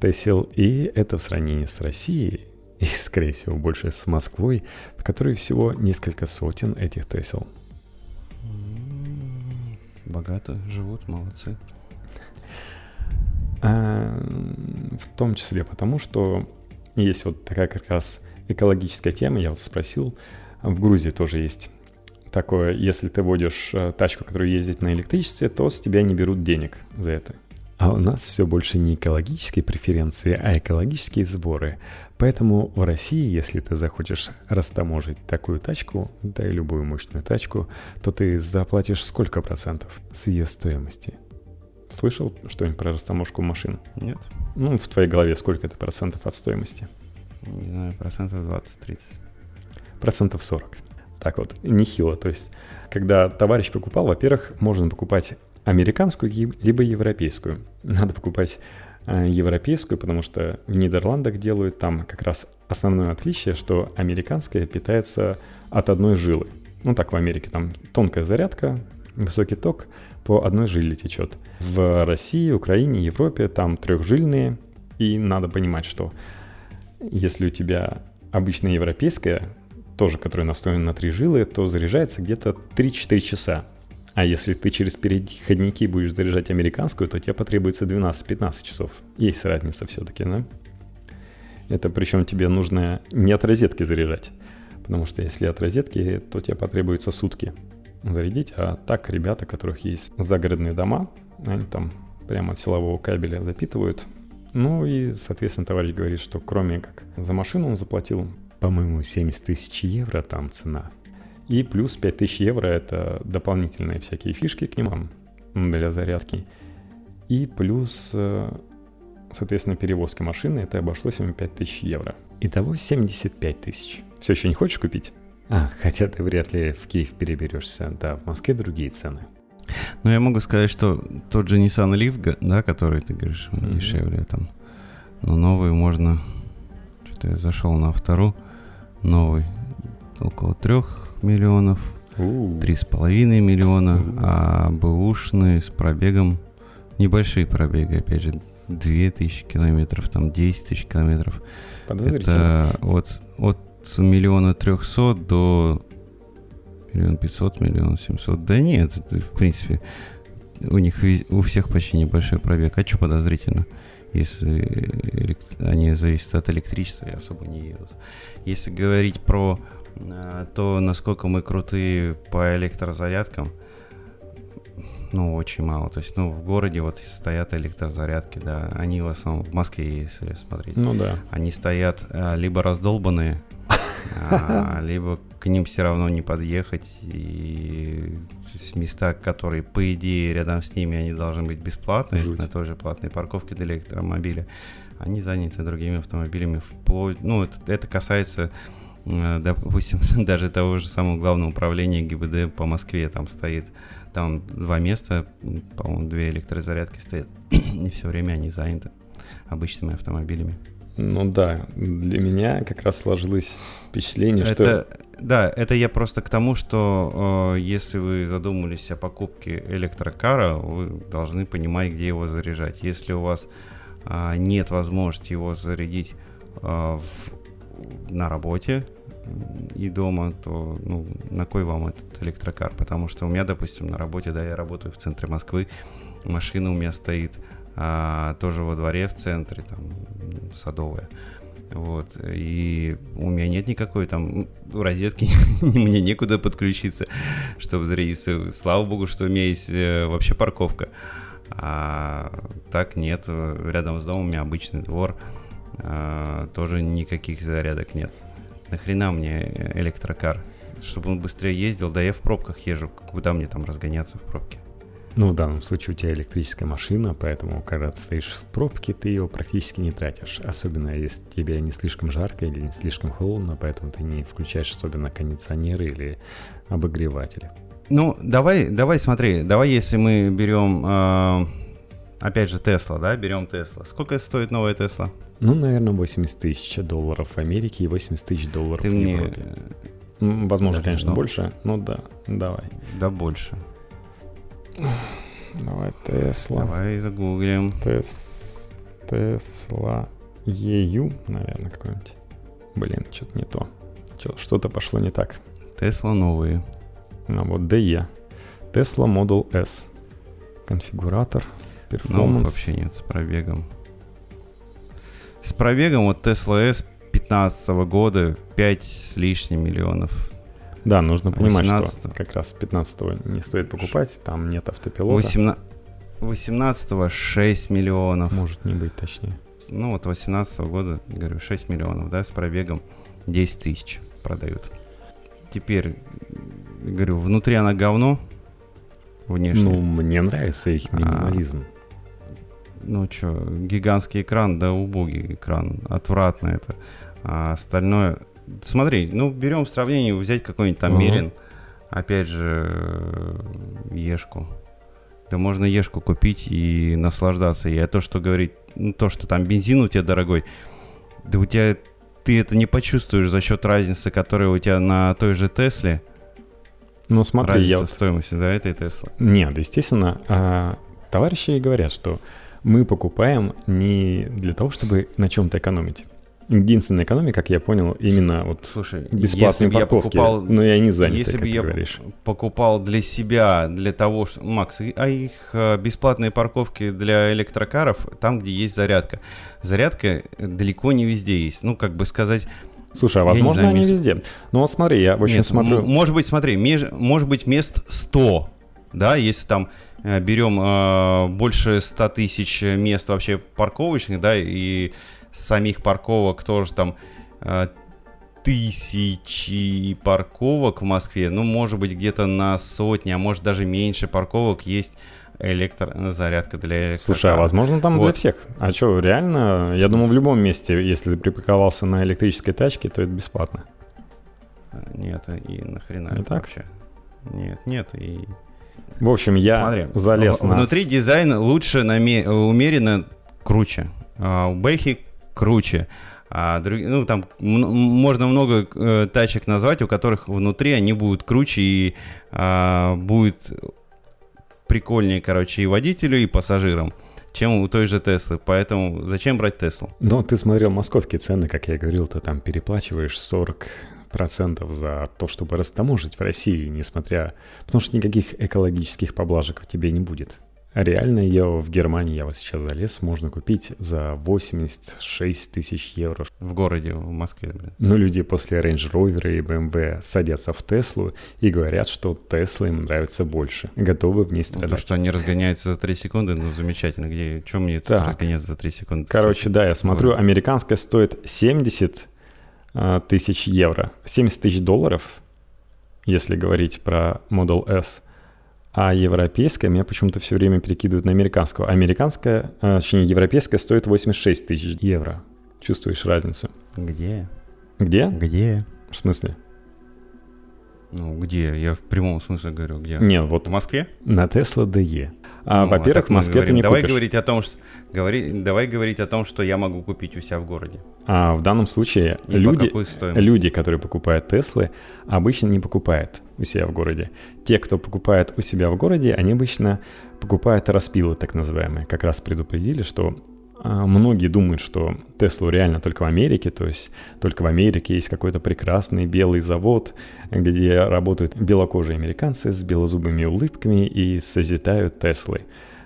Тесел, и это в сравнении с Россией и, [laughs] скорее всего, больше с Москвой, в которой всего несколько сотен этих Тесел. Богато живут, молодцы. А, в том числе потому, что есть вот такая как раз экологическая тема, я вот спросил, в Грузии тоже есть такое, если ты водишь э, тачку, которая ездит на электричестве, то с тебя не берут денег за это. А у нас все больше не экологические преференции, а экологические сборы. Поэтому в России, если ты захочешь растаможить такую тачку, да и любую мощную тачку, то ты заплатишь сколько процентов с ее стоимости? Слышал что-нибудь про растаможку машин? Нет. Ну, в твоей голове сколько это процентов от стоимости? Не знаю, процентов 20-30. Процентов 40. Так вот, нехило. То есть, когда товарищ покупал, во-первых, можно покупать американскую либо европейскую. Надо покупать э, европейскую, потому что в Нидерландах делают там как раз основное отличие, что американская питается от одной жилы. Ну так в Америке там тонкая зарядка, высокий ток по одной жиле течет. В России, Украине, Европе там трехжильные, и надо понимать, что если у тебя обычная европейская, тоже которая настроена на три жилы, то заряжается где-то 3-4 часа. А если ты через переходники будешь заряжать американскую, то тебе потребуется 12-15 часов. Есть разница все-таки, да? Это причем тебе нужно не от розетки заряжать. Потому что если от розетки, то тебе потребуется сутки зарядить. А так ребята, у которых есть загородные дома, они там прямо от силового кабеля запитывают. Ну и, соответственно, товарищ говорит, что кроме как за машину он заплатил, по-моему, 70 тысяч евро там цена – и плюс 5000 евро это дополнительные всякие фишки к нему для зарядки. И плюс, э, соответственно, перевозка машины, это обошлось ему 5000 евро. Итого 75 тысяч. Все еще не хочешь купить? А, хотя ты вряд ли в Киев переберешься. Да, в Москве другие цены. Ну, я могу сказать, что тот же Nissan Leaf, да, который ты говоришь, mm-hmm. дешевле там. Но новый можно... Что-то я зашел на вторую. Новый около трех миллионов, три с половиной миллиона, а бэушные с пробегом, небольшие пробеги, опять же, 2000 километров, там 10 тысяч километров. Это от, от миллиона трехсот до миллион пятьсот, миллион семьсот. Да нет, это, в принципе, у них у всех почти небольшой пробег. А что подозрительно? Если они зависят от электричества и особо не едут. Если говорить про Э, то насколько мы крутые по электрозарядкам, ну, очень мало. То есть, ну, в городе вот стоят электрозарядки, да, они в основном в Москве, если смотреть. Ну да. Они стоят а, либо раздолбанные, а, либо к ним все равно не подъехать. И места, которые, по идее, рядом с ними, они должны быть бесплатные, Жуть. на той же платной парковке для электромобиля, они заняты другими автомобилями вплоть... Ну, это, это касается Э, допустим, [laughs] даже того же самого главного управления ГИБД по Москве там стоит, там два места, по-моему, две электрозарядки стоят, [clears throat] и все время они заняты обычными автомобилями. Ну да, для меня как раз сложилось впечатление, это, что... Да, это я просто к тому, что э, если вы задумались о покупке электрокара, вы должны понимать, где его заряжать. Если у вас э, нет возможности его зарядить э, в, на работе и дома, то ну, на кой вам этот электрокар? Потому что у меня, допустим, на работе, да, я работаю в центре Москвы, машина у меня стоит а, тоже во дворе в центре, там, садовая. Вот, и у меня нет никакой там розетки, [laughs] мне некуда подключиться, чтобы зарядиться. Слава богу, что у меня есть э, вообще парковка. А так нет, рядом с домом у меня обычный двор, а, тоже никаких зарядок нет. Нахрена мне электрокар? Чтобы он быстрее ездил, да я в пробках езжу, куда мне там разгоняться в пробке? Ну, в данном случае у тебя электрическая машина, поэтому, когда ты стоишь в пробке, ты его практически не тратишь. Особенно, если тебе не слишком жарко или не слишком холодно, поэтому ты не включаешь особенно кондиционеры или обогреватели. Ну, давай, давай смотри, давай если мы берем, э, опять же, Тесла, да, берем Тесла. Сколько стоит новая Тесла? Ну, наверное, 80 тысяч долларов в Америке и 80 тысяч долларов ты в мне... Европе. Возможно, Даже конечно, больше, но да, давай. Да больше. Давай Тесла. Давай загуглим. Тес... Тесла EU, наверное, какой-нибудь. Блин, что-то не то. Что-то пошло не так. Тесла новые. А вот DE. Tesla Model S. Конфигуратор. Performance. Ну, вообще нет, с пробегом. С пробегом вот Tesla S 15 года 5 с лишним миллионов да, нужно понимать, 18... что как раз 15 не стоит покупать, там нет автопилота. 18... 18 6 миллионов. Может не быть точнее. Ну вот 18 года, говорю, 6 миллионов, да, с пробегом 10 тысяч продают. Теперь, говорю, внутри она говно, внешне. Ну, мне нравится их а, минимализм. А, ну что, гигантский экран, да убогий экран, отвратно это. А остальное смотри, ну, берем в сравнение, взять какой-нибудь там угу. Мерин, опять же, Ешку. Да можно Ешку купить и наслаждаться. И то, что говорит, ну, то, что там бензин у тебя дорогой, да у тебя, ты это не почувствуешь за счет разницы, которая у тебя на той же Тесле. Ну, смотри, Разница я... в стоимости, да, этой Теслы. Нет, естественно, а, товарищи говорят, что мы покупаем не для того, чтобы на чем-то экономить единственная экономия, как я понял, именно вот Слушай, бесплатные парковки. покупал, но и они заняты, если бы я говоришь. покупал для себя, для того, что... Макс, а их э, бесплатные парковки для электрокаров там, где есть зарядка. Зарядка далеко не везде есть. Ну, как бы сказать... Слушай, а возможно знаю, они мест... везде. Ну вот смотри, я очень Нет, смотрю... Может быть, смотри, меж... может быть мест 100, да, если там э, берем э, больше 100 тысяч мест вообще парковочных, да, и самих парковок тоже там э, тысячи парковок в Москве, ну, может быть, где-то на сотни, а может даже меньше парковок есть электрозарядка для электрокара. Слушай, а возможно там вот. для всех? А что, реально? Я думаю, в любом месте, если ты припарковался на электрической тачке, то это бесплатно. Э, нет, и нахрена Не так? вообще? Нет, нет, и... В общем, я Смотри, залез в, на... Внутри дизайн лучше, наме... умеренно круче. А у Бэхи круче. А друг, ну, там можно много э, тачек назвать, у которых внутри они будут круче и э, будет прикольнее, короче, и водителю, и пассажирам, чем у той же Теслы. Поэтому зачем брать Теслу? Ну, ты смотрел московские цены, как я говорил, ты там переплачиваешь 40 процентов за то, чтобы растаможить в России, несмотря... Потому что никаких экологических поблажек тебе не будет. Реально ее в Германии, я вот сейчас залез, можно купить за 86 тысяч евро. В городе, в Москве, блин. Но люди после Range Rover и BMW садятся в Теслу и говорят, что Тесла им нравится больше. Готовы в ней страдать. Ну, то, что они разгоняются за 3 секунды, ну замечательно. Где, чем мне это разгоняться за 3 секунды? Короче, да, я смотрю, американская стоит 70 а, тысяч евро. 70 тысяч долларов, если говорить про Model S – а европейская меня почему-то все время перекидывают на американскую. Американская, а, точнее, европейская стоит 86 тысяч евро. Чувствуешь разницу? Где? Где? Где? В смысле? Ну, где? Я в прямом смысле говорю, где? Не, вот В Москве? на Tesla DE. А, Ну, во-первых, в Москве ты говорим. не давай купишь. говорить о том, что говори, давай говорить о том, что я могу купить у себя в городе. А в данном случае И люди, люди, которые покупают Теслы, обычно не покупают у себя в городе. Те, кто покупает у себя в городе, они обычно покупают распилы, так называемые. Как раз предупредили, что а, многие думают, что Теслу реально только в Америке, то есть только в Америке есть какой-то прекрасный белый завод, где работают белокожие американцы с белозубыми улыбками и созидают Теслы.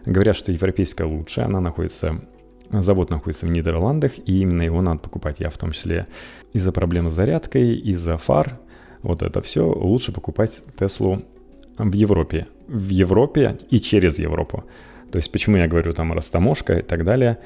Говорят, что европейская лучше, она находится Завод находится в Нидерландах, и именно его надо покупать. Я в том числе из-за проблем с зарядкой, из-за фар. Вот это все лучше покупать Теслу в Европе. В Европе и через Европу. То есть почему я говорю там растаможка и так далее.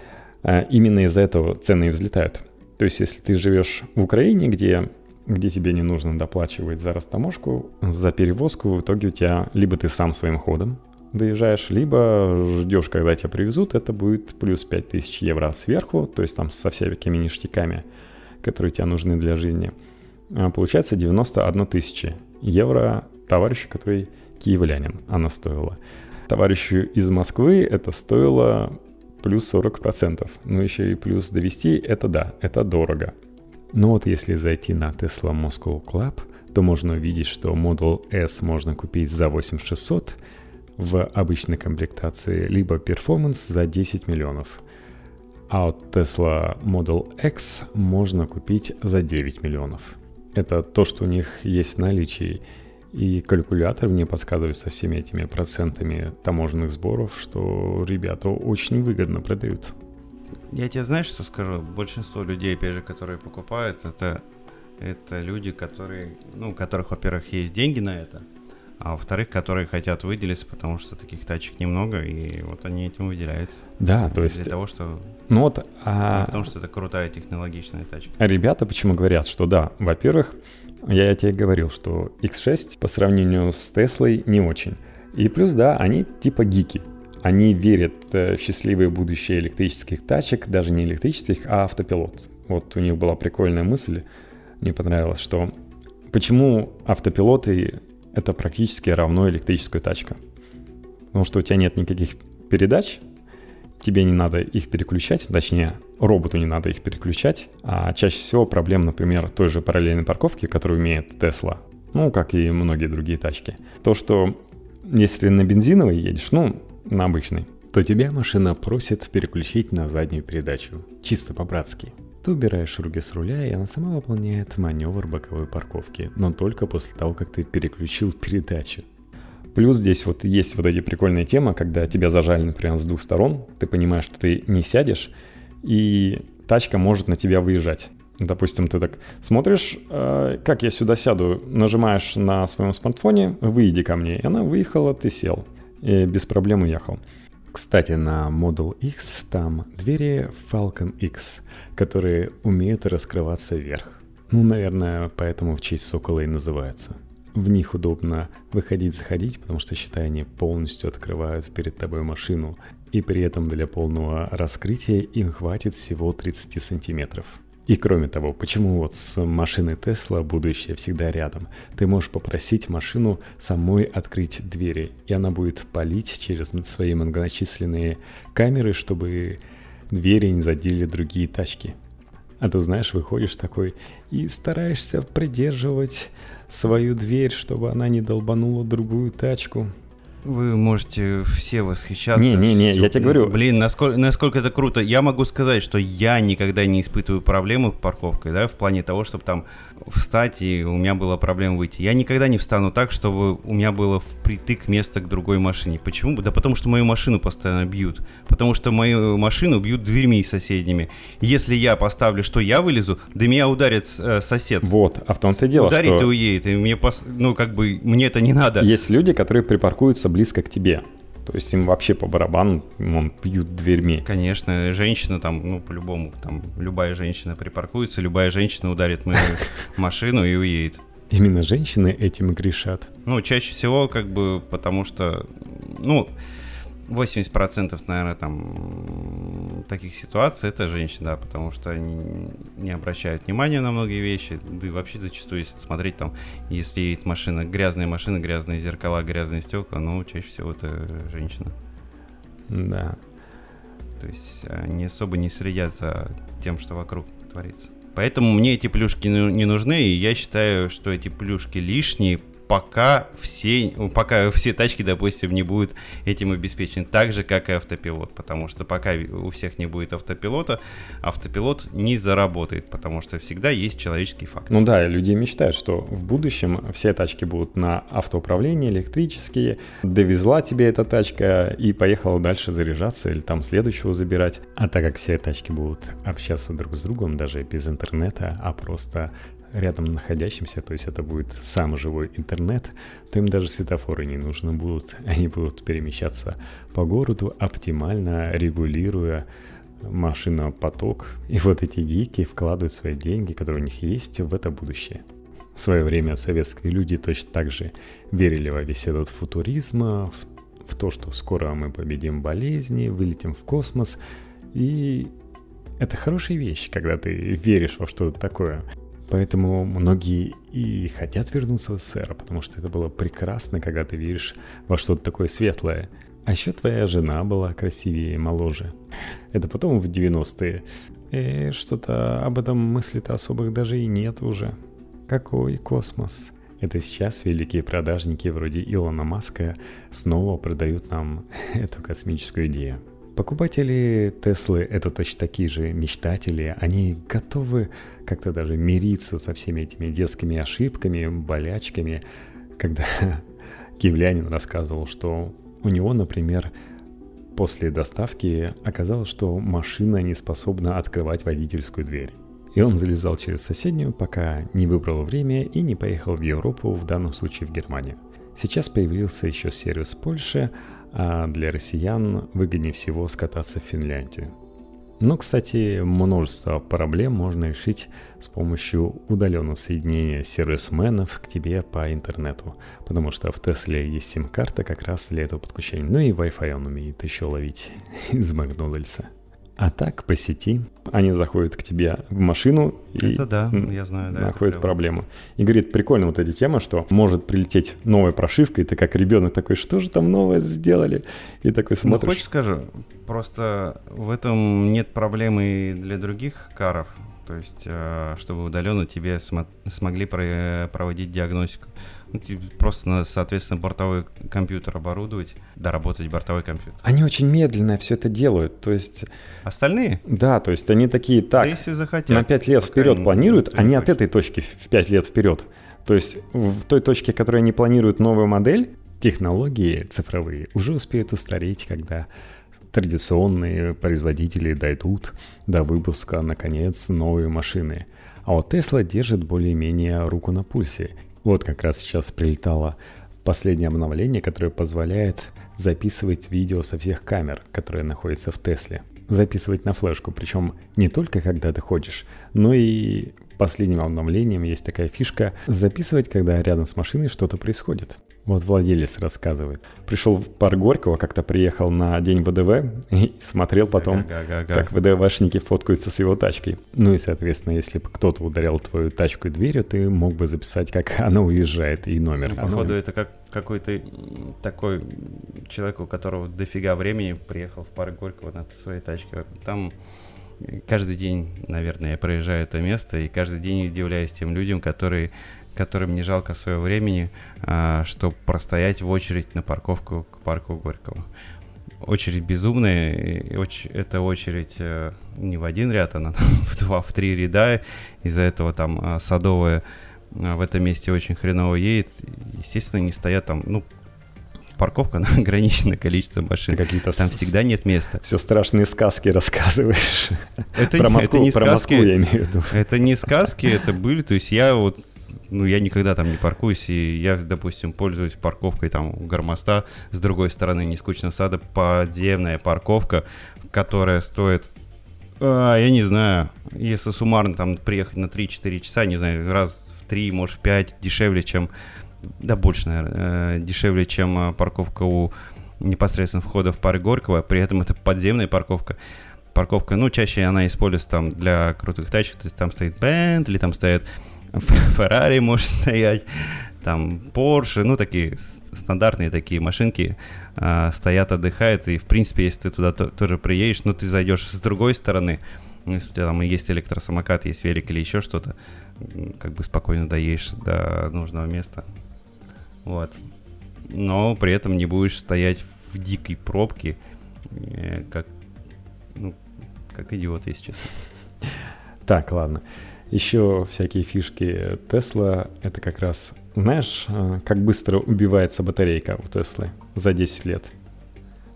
А, Именно из-за этого цены и взлетают. То есть если ты живешь в Украине, где, где тебе не нужно доплачивать за растаможку, за перевозку, в итоге у тебя либо ты сам своим ходом доезжаешь, либо ждешь, когда тебя привезут, это будет плюс 5000 евро сверху, то есть там со всякими ништяками, которые тебе нужны для жизни. А Получается 91 тысячи евро товарищу, который киевлянин, она стоила. Товарищу из Москвы это стоило плюс 40%. Ну еще и плюс довести, это да, это дорого. Но вот если зайти на Tesla Moscow Club, то можно увидеть, что Model S можно купить за 8600 в обычной комплектации, либо Performance за 10 миллионов. А вот Tesla Model X можно купить за 9 миллионов. Это то, что у них есть в наличии. И калькулятор мне подсказывает со всеми этими процентами таможенных сборов, что ребята очень выгодно продают. Я тебе знаешь, что скажу? Большинство людей, опять же, которые покупают, это, это люди, которые, ну, у которых, во-первых, есть деньги на это, а во-вторых, которые хотят выделиться, потому что таких тачек немного, и вот они этим выделяются. Да, то есть... Для того, что... Ну вот, не а... потому что это крутая технологичная тачка. А ребята почему говорят, что да, во-первых, я тебе говорил, что X6 по сравнению с Теслой не очень. И плюс, да, они типа гики. Они верят э, в счастливое будущее электрических тачек, даже не электрических, а автопилот. Вот у них была прикольная мысль, мне понравилось, что почему автопилоты это практически равно электрическая тачка. Потому что у тебя нет никаких передач, тебе не надо их переключать, точнее, роботу не надо их переключать, а чаще всего проблем, например, той же параллельной парковки, которую имеет Tesla, ну, как и многие другие тачки. То, что если на бензиновой едешь, ну, на обычной, то тебя машина просит переключить на заднюю передачу, чисто по-братски. Ты убираешь руки с руля, и она сама выполняет маневр боковой парковки, но только после того, как ты переключил передачу. Плюс здесь вот есть вот эти прикольные темы, когда тебя зажали, например, с двух сторон, ты понимаешь, что ты не сядешь, и тачка может на тебя выезжать. Допустим, ты так смотришь, э, как я сюда сяду, нажимаешь на своем смартфоне, выйди ко мне, и она выехала, ты сел, и без проблем уехал. Кстати, на Model X там двери Falcon X, которые умеют раскрываться вверх. Ну, наверное, поэтому в честь сокола и называется. В них удобно выходить-заходить, потому что, считай, они полностью открывают перед тобой машину, и при этом для полного раскрытия им хватит всего 30 сантиметров. И кроме того, почему вот с машиной Tesla будущее всегда рядом? Ты можешь попросить машину самой открыть двери, и она будет палить через свои многочисленные камеры, чтобы двери не задели другие тачки. А ты знаешь, выходишь такой и стараешься придерживать свою дверь, чтобы она не долбанула другую тачку. Вы можете все восхищаться. Не-не-не, я тебе говорю- Блин, насколько, насколько это круто. Я могу сказать, что я никогда не испытываю проблемы с парковкой, да, в плане того, чтобы там встать, и у меня была проблема выйти. Я никогда не встану так, чтобы у меня было впритык место к другой машине. Почему? Да потому что мою машину постоянно бьют. Потому что мою машину бьют дверьми соседними. Если я поставлю, что я вылезу, да меня ударит э, сосед. Вот, а в том-то и дело, Ударит что... и уедет. И мне, пос- ну, как бы, мне это не надо. Есть люди, которые припаркуются близко к тебе. То есть им вообще по барабану он бьют дверьми. Конечно, женщина там, ну, по-любому, там, любая женщина припаркуется, любая женщина ударит мою [laughs] машину и уедет. Именно женщины этим и грешат. Ну, чаще всего, как бы, потому что, ну, 80% наверное, там таких ситуаций это женщины, да, потому что они не обращают внимания на многие вещи, да и вообще зачастую, если смотреть там, если едет машина, грязные машины, грязные зеркала, грязные стекла, ну, чаще всего это женщина. Да. То есть они особо не следят за тем, что вокруг творится. Поэтому мне эти плюшки не нужны, и я считаю, что эти плюшки лишние, пока все, пока все тачки, допустим, не будут этим обеспечены, так же, как и автопилот, потому что пока у всех не будет автопилота, автопилот не заработает, потому что всегда есть человеческий фактор. Ну да, люди мечтают, что в будущем все тачки будут на автоуправлении, электрические, довезла тебе эта тачка и поехала дальше заряжаться или там следующего забирать. А так как все тачки будут общаться друг с другом, даже без интернета, а просто рядом находящимся, то есть это будет сам живой интернет, то им даже светофоры не нужны будут. [laughs] Они будут перемещаться по городу, оптимально регулируя машинопоток. И вот эти гики вкладывают свои деньги, которые у них есть, в это будущее. В свое время советские люди точно так же верили во весь этот футуризм, в, в то, что скоро мы победим болезни, вылетим в космос. И это хорошая вещь, когда ты веришь во что-то такое. Поэтому многие и хотят вернуться в СССР, потому что это было прекрасно, когда ты веришь во что-то такое светлое. А еще твоя жена была красивее и моложе. Это потом в 90-е. И что-то об этом мысли-то особых даже и нет уже. Какой космос? Это сейчас великие продажники вроде Илона Маска снова продают нам [laughs] эту космическую идею. Покупатели Теслы — это точно такие же мечтатели. Они готовы как-то даже мириться со всеми этими детскими ошибками, болячками. Когда [laughs] киевлянин рассказывал, что у него, например, после доставки оказалось, что машина не способна открывать водительскую дверь. И он залезал через соседнюю, пока не выбрал время и не поехал в Европу, в данном случае в Германию. Сейчас появился еще сервис Польши, а для россиян выгоднее всего скататься в Финляндию. Но, кстати, множество проблем можно решить с помощью удаленного соединения сервисменов к тебе по интернету, потому что в Тесле есть сим-карта как раз для этого подключения. Ну и Wi-Fi он умеет еще ловить [laughs] из Макдональдса. А так по сети они заходят к тебе в машину и это да, я знаю, да, находят проблему. И говорит, прикольно вот эта тема, что может прилететь новая прошивка, и ты как ребенок такой, что же там новое сделали? И такой ну, смотришь. Ну, хочешь скажу, просто в этом нет проблемы и для других каров, то есть, э, чтобы удаленно тебе см- смогли про- проводить диагностику. Просто, соответственно, бортовой компьютер оборудовать, доработать бортовой компьютер. Они очень медленно все это делают, то есть... Остальные? Да, то есть они такие, так, да если захотят, на 5 лет вперед планируют, они от этой точки в 5 лет вперед. То есть в той точке, которой они планируют новую модель, технологии цифровые уже успеют устареть, когда традиционные производители дойдут до выпуска, наконец, новые машины. А вот Tesla держит более-менее руку на пульсе. Вот как раз сейчас прилетало последнее обновление, которое позволяет записывать видео со всех камер, которые находятся в Тесле. Записывать на флешку, причем не только когда ты ходишь, но и последним обновлением есть такая фишка записывать, когда рядом с машиной что-то происходит. Вот владелец рассказывает. Пришел в парк Горького, как-то приехал на день ВДВ [laughs] и смотрел потом, как ВДВшники фоткаются с его тачкой. Ну и, соответственно, если бы кто-то ударял твою тачку и дверью, ты мог бы записать, как [laughs] она уезжает и номер. Ну, походу, это как какой-то такой человек, у которого дофига времени приехал в парк Горького на своей тачке. Там каждый день, наверное, я проезжаю это место, и каждый день удивляюсь тем людям, которые которым не жалко своего времени, а, чтобы простоять в очередь на парковку к парку Горького. Очередь безумная, и оч- это очередь э, не в один ряд, она [laughs] в два, в три ряда, из-за этого там а, садовая а, в этом месте очень хреново едет. Естественно, не стоят там, ну, парковка [laughs] на ограниченное количество машин. Какие-то там с... всегда нет места. Все страшные сказки рассказываешь. Это, про Москву, это не про сказки. Москву, я имею в виду. Это не сказки, это были. То есть я вот ну, я никогда там не паркуюсь, и я, допустим, пользуюсь парковкой там у Гармоста, с другой стороны Нескучного сада подземная парковка, которая стоит, а, я не знаю, если суммарно там приехать на 3-4 часа, не знаю, раз в 3, может в 5 дешевле, чем, да больше, наверное, э, дешевле, чем э, парковка у непосредственно входа в парк Горького, при этом это подземная парковка. Парковка, ну, чаще она используется там для крутых тачек, то есть там стоит Bentley, там стоят [laughs] Ferrari может стоять, там Porsche, ну, такие стандартные такие машинки э, стоят, отдыхают, и, в принципе, если ты туда то, тоже приедешь, ну, ты зайдешь с другой стороны, ну, если у тебя там есть электросамокат, есть велик или еще что-то, как бы спокойно доедешь до нужного места. Вот. Но при этом не будешь стоять в дикой пробке, э, как, ну, как идиот, если честно. Так, ладно. Еще всякие фишки Тесла, это как раз, знаешь, э, как быстро убивается батарейка у Теслы за 10 лет?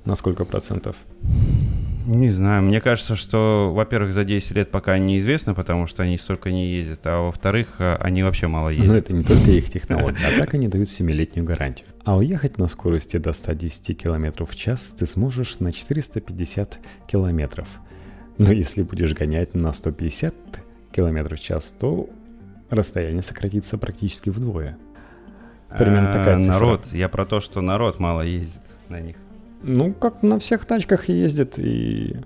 На сколько процентов? Не знаю, мне кажется, что, во-первых, за 10 лет пока неизвестно, потому что они столько не ездят, а во-вторых, э, они вообще мало ездят. Но это не только их технология, а [laughs] так они дают 7-летнюю гарантию. А уехать на скорости до 110 км в час ты сможешь на 450 км. Но если будешь гонять на 150 км в час, то расстояние сократится практически вдвое. Примерно такая цифра. Народ, я про то, что народ мало ездит на них. Ну, как на всех тачках ездит, и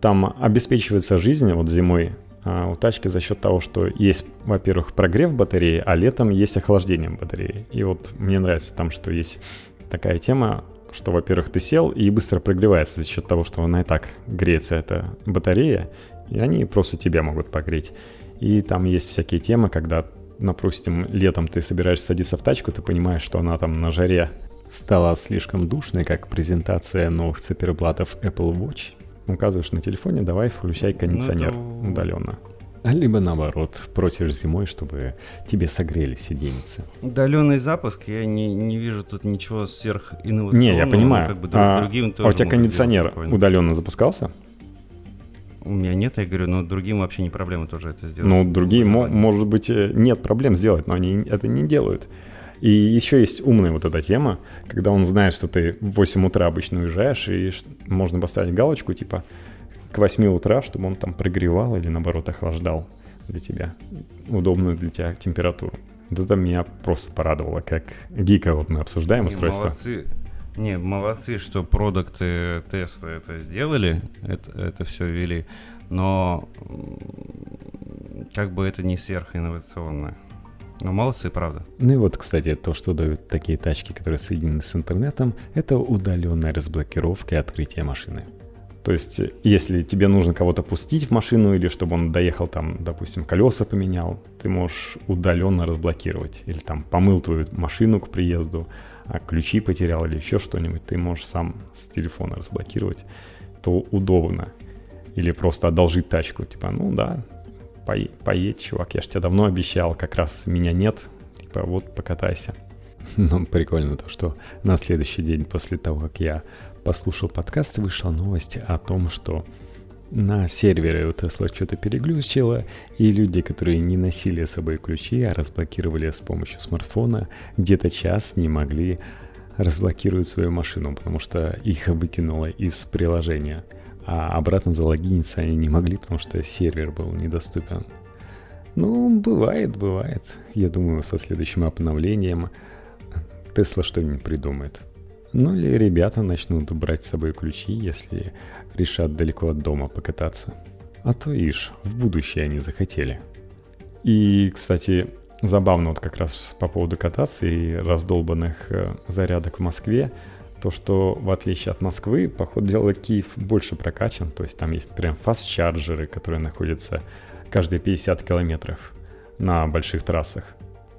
там обеспечивается жизнь вот зимой а у тачки за счет того, что есть, во-первых, прогрев батареи, а летом есть охлаждение батареи. И вот мне нравится там, что есть такая тема, что, во-первых, ты сел и быстро прогревается за счет того, что она и так греется, эта батарея, и они просто тебя могут погреть. И там есть всякие темы, когда, допустим, летом ты собираешься садиться в тачку, ты понимаешь, что она там на жаре стала слишком душной, как презентация новых циферблатов Apple Watch. Указываешь на телефоне, давай включай кондиционер ну, удаленно. Либо наоборот, просишь зимой, чтобы тебе согрели сиденьицы. Удаленный запуск, я не, не вижу тут ничего сверхинновационного. Не, я понимаю. Как бы, а, а у тебя кондиционер удаленно запускался? У меня нет, я говорю, но другим вообще не проблема тоже это сделать. Ну, другие, может быть, э, нет проблем сделать, но они это не делают. И еще есть умная вот эта тема, когда он знает, что ты в 8 утра обычно уезжаешь, и можно поставить галочку, типа, к 8 утра, чтобы он там прогревал или, наоборот, охлаждал для тебя удобную для тебя температуру. Вот это меня просто порадовало, как гика вот мы обсуждаем устройство. Молодцы. Не, молодцы, что продукты Tesla это сделали, это, это все ввели, но как бы это не сверхинновационно. Ну, молодцы, правда. Ну и вот, кстати, то, что дают такие тачки, которые соединены с интернетом, это удаленная разблокировка и открытие машины. То есть, если тебе нужно кого-то пустить в машину или чтобы он доехал там, допустим, колеса поменял, ты можешь удаленно разблокировать. Или там помыл твою машину к приезду, а ключи потерял или еще что-нибудь, ты можешь сам с телефона разблокировать. То удобно. Или просто одолжить тачку. Типа, ну да, поедь, чувак, я же тебе давно обещал, как раз меня нет, типа вот покатайся. [laughs] Ну, прикольно то, что на следующий день после того, как я послушал подкаст, вышла новость о том, что на сервере у Tesla что-то переглючило, и люди, которые не носили с собой ключи, а разблокировали с помощью смартфона, где-то час не могли разблокировать свою машину, потому что их выкинуло из приложения а обратно залогиниться они не могли, потому что сервер был недоступен. Ну, бывает, бывает. Я думаю, со следующим обновлением Тесла что-нибудь придумает. Ну или ребята начнут брать с собой ключи, если решат далеко от дома покататься. А то ишь, в будущее они захотели. И, кстати, забавно вот как раз по поводу кататься и раздолбанных э, зарядок в Москве то, что в отличие от Москвы, по ходу дела, Киев больше прокачан, то есть там есть прям фаст-чарджеры, которые находятся каждые 50 километров на больших трассах.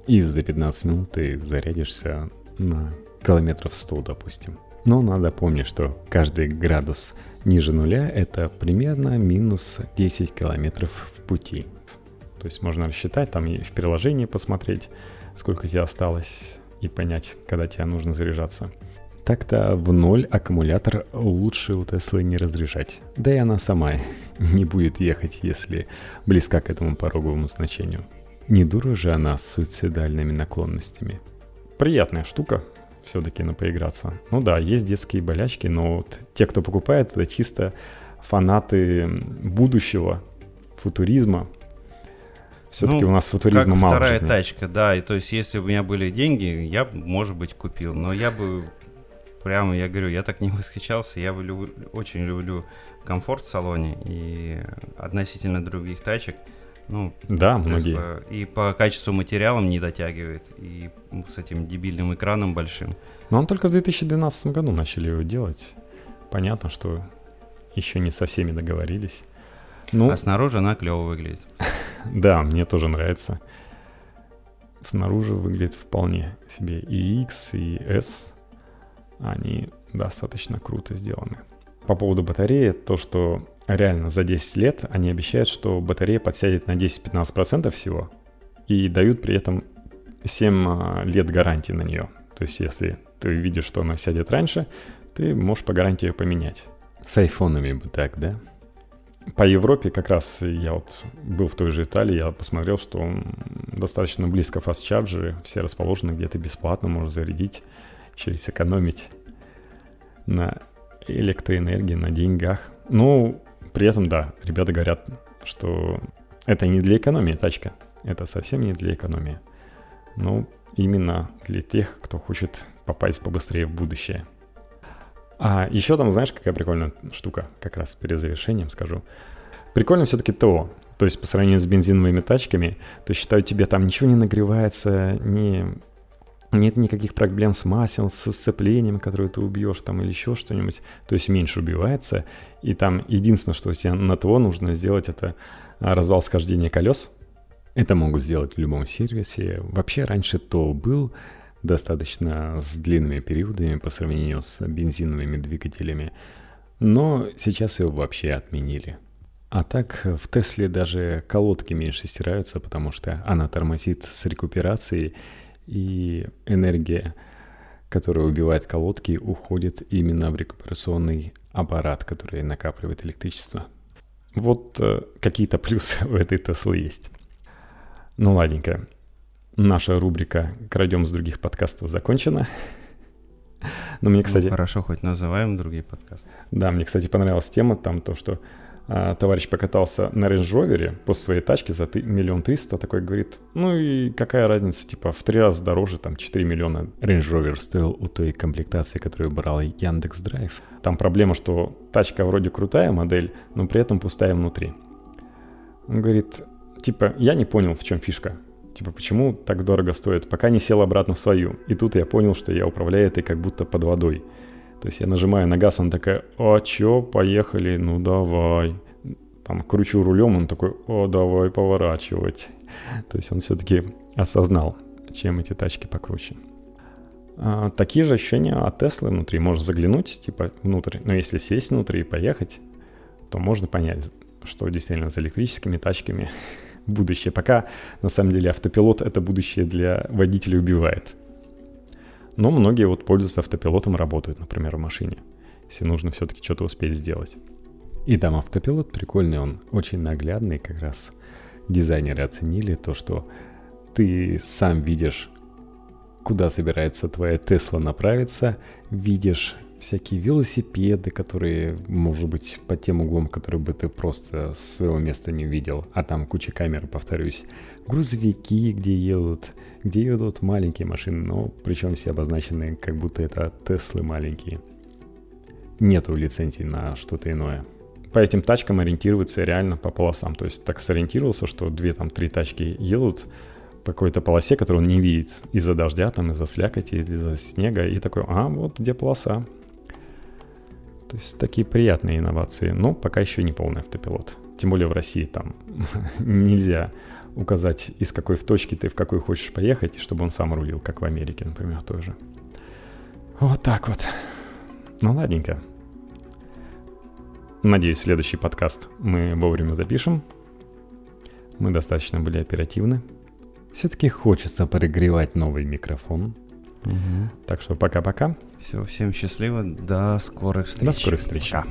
И за 15 минут ты зарядишься на километров 100, допустим. Но надо помнить, что каждый градус ниже нуля это примерно минус 10 километров в пути. То есть можно рассчитать, там и в приложении посмотреть, сколько тебе осталось, и понять, когда тебе нужно заряжаться. Так-то в ноль аккумулятор лучше у Теслы не разряжать. Да и она сама [laughs] не будет ехать, если близка к этому пороговому значению. Не дура же она с суицидальными наклонностями. Приятная штука, все-таки на поиграться. Ну да, есть детские болячки, но вот те, кто покупает, это чисто фанаты будущего, футуризма. Все-таки ну, у нас футуризма как мало. Вторая тачка, да. И то есть, если бы у меня были деньги, я бы, может быть, купил. Но я бы прямо, я говорю, я так не восхищался, я люблю, очень люблю комфорт в салоне и относительно других тачек, ну, да, многие. И по качеству материалам не дотягивает, и с этим дебильным экраном большим. Но он только в 2012 году начали его делать. Понятно, что еще не со всеми договорились. Ну, а снаружи она клево выглядит. [laughs] да, мне тоже нравится. Снаружи выглядит вполне себе и X, и S. Они достаточно круто сделаны. По поводу батареи, то, что реально за 10 лет они обещают, что батарея подсядет на 10-15% всего и дают при этом 7 а, лет гарантии на нее. То есть если ты видишь, что она сядет раньше, ты можешь по гарантии ее поменять. С айфонами бы так, да? По Европе как раз я вот был в той же Италии, я посмотрел, что достаточно близко фаст-чарджеры, все расположены где-то бесплатно, можно зарядить, еще и сэкономить на электроэнергии, на деньгах. Ну, при этом, да, ребята говорят, что это не для экономии тачка, это совсем не для экономии. Ну, именно для тех, кто хочет попасть побыстрее в будущее – а еще там, знаешь, какая прикольная штука, как раз перед завершением скажу. Прикольно все-таки то, то есть по сравнению с бензиновыми тачками, то считаю, тебе там ничего не нагревается, не, нет никаких проблем с маслом, с сцеплением, которое ты убьешь там или еще что-нибудь, то есть меньше убивается. И там единственное, что тебе на ТО нужно сделать, это а, развал схождения колес. Это могут сделать в любом сервисе. Вообще раньше то был достаточно с длинными периодами по сравнению с бензиновыми двигателями, но сейчас его вообще отменили. А так в Тесле даже колодки меньше стираются, потому что она тормозит с рекуперацией, и энергия, которая убивает колодки, уходит именно в рекуперационный аппарат, который накапливает электричество. Вот э, какие-то плюсы [laughs] у этой Теслы есть. Ну ладненько, наша рубрика «Крадем с других подкастов» закончена. [laughs] Но мне, кстати... Ну, хорошо, хоть называем другие подкасты. Да, мне, кстати, понравилась тема там, то, что товарищ покатался на Range Rover после своей тачки за миллион триста, такой говорит, ну и какая разница, типа в три раза дороже, там 4 миллиона Range Rover стоил у той комплектации, которую брал Яндекс Драйв. Там проблема, что тачка вроде крутая модель, но при этом пустая внутри. Он говорит, типа, я не понял, в чем фишка. Типа, почему так дорого стоит? Пока не сел обратно в свою. И тут я понял, что я управляю этой как будто под водой. То есть я нажимаю на газ, он такая, а чё, поехали, ну давай. Там кручу рулем, он такой, о, давай поворачивать. [laughs] То есть он все-таки осознал, чем эти тачки покруче. А, такие же ощущения от Теслы внутри. Можно заглянуть, типа, внутрь. Но если сесть внутрь и поехать, то можно понять, что действительно с электрическими тачками [laughs] будущее. Пока, на самом деле, автопилот это будущее для водителя убивает. Но многие вот пользуются автопилотом, работают, например, в машине, если нужно все-таки что-то успеть сделать. И там автопилот прикольный, он очень наглядный, как раз дизайнеры оценили то, что ты сам видишь, куда собирается твоя Тесла направиться, видишь всякие велосипеды, которые, может быть, под тем углом, который бы ты просто с своего места не увидел, а там куча камер, повторюсь, грузовики, где едут, где едут маленькие машины, но причем все обозначены, как будто это Теслы маленькие. Нету лицензий на что-то иное. По этим тачкам ориентироваться реально по полосам. То есть так сориентировался, что две там три тачки едут по какой-то полосе, которую он не видит из-за дождя, там, из-за слякоти, из-за снега, и такой, а, вот где полоса, то есть такие приятные инновации, но пока еще не полный автопилот. Тем более в России там [laughs] нельзя указать, из какой в точке ты в какой хочешь поехать, чтобы он сам рулил, как в Америке, например, тоже. Вот так вот. Ну, ладненько. Надеюсь, следующий подкаст мы вовремя запишем. Мы достаточно были оперативны. Все-таки хочется прогревать новый микрофон. Угу. Так что пока-пока. Все, всем счастливо. До скорых встреч. До скорых встреч. Пока.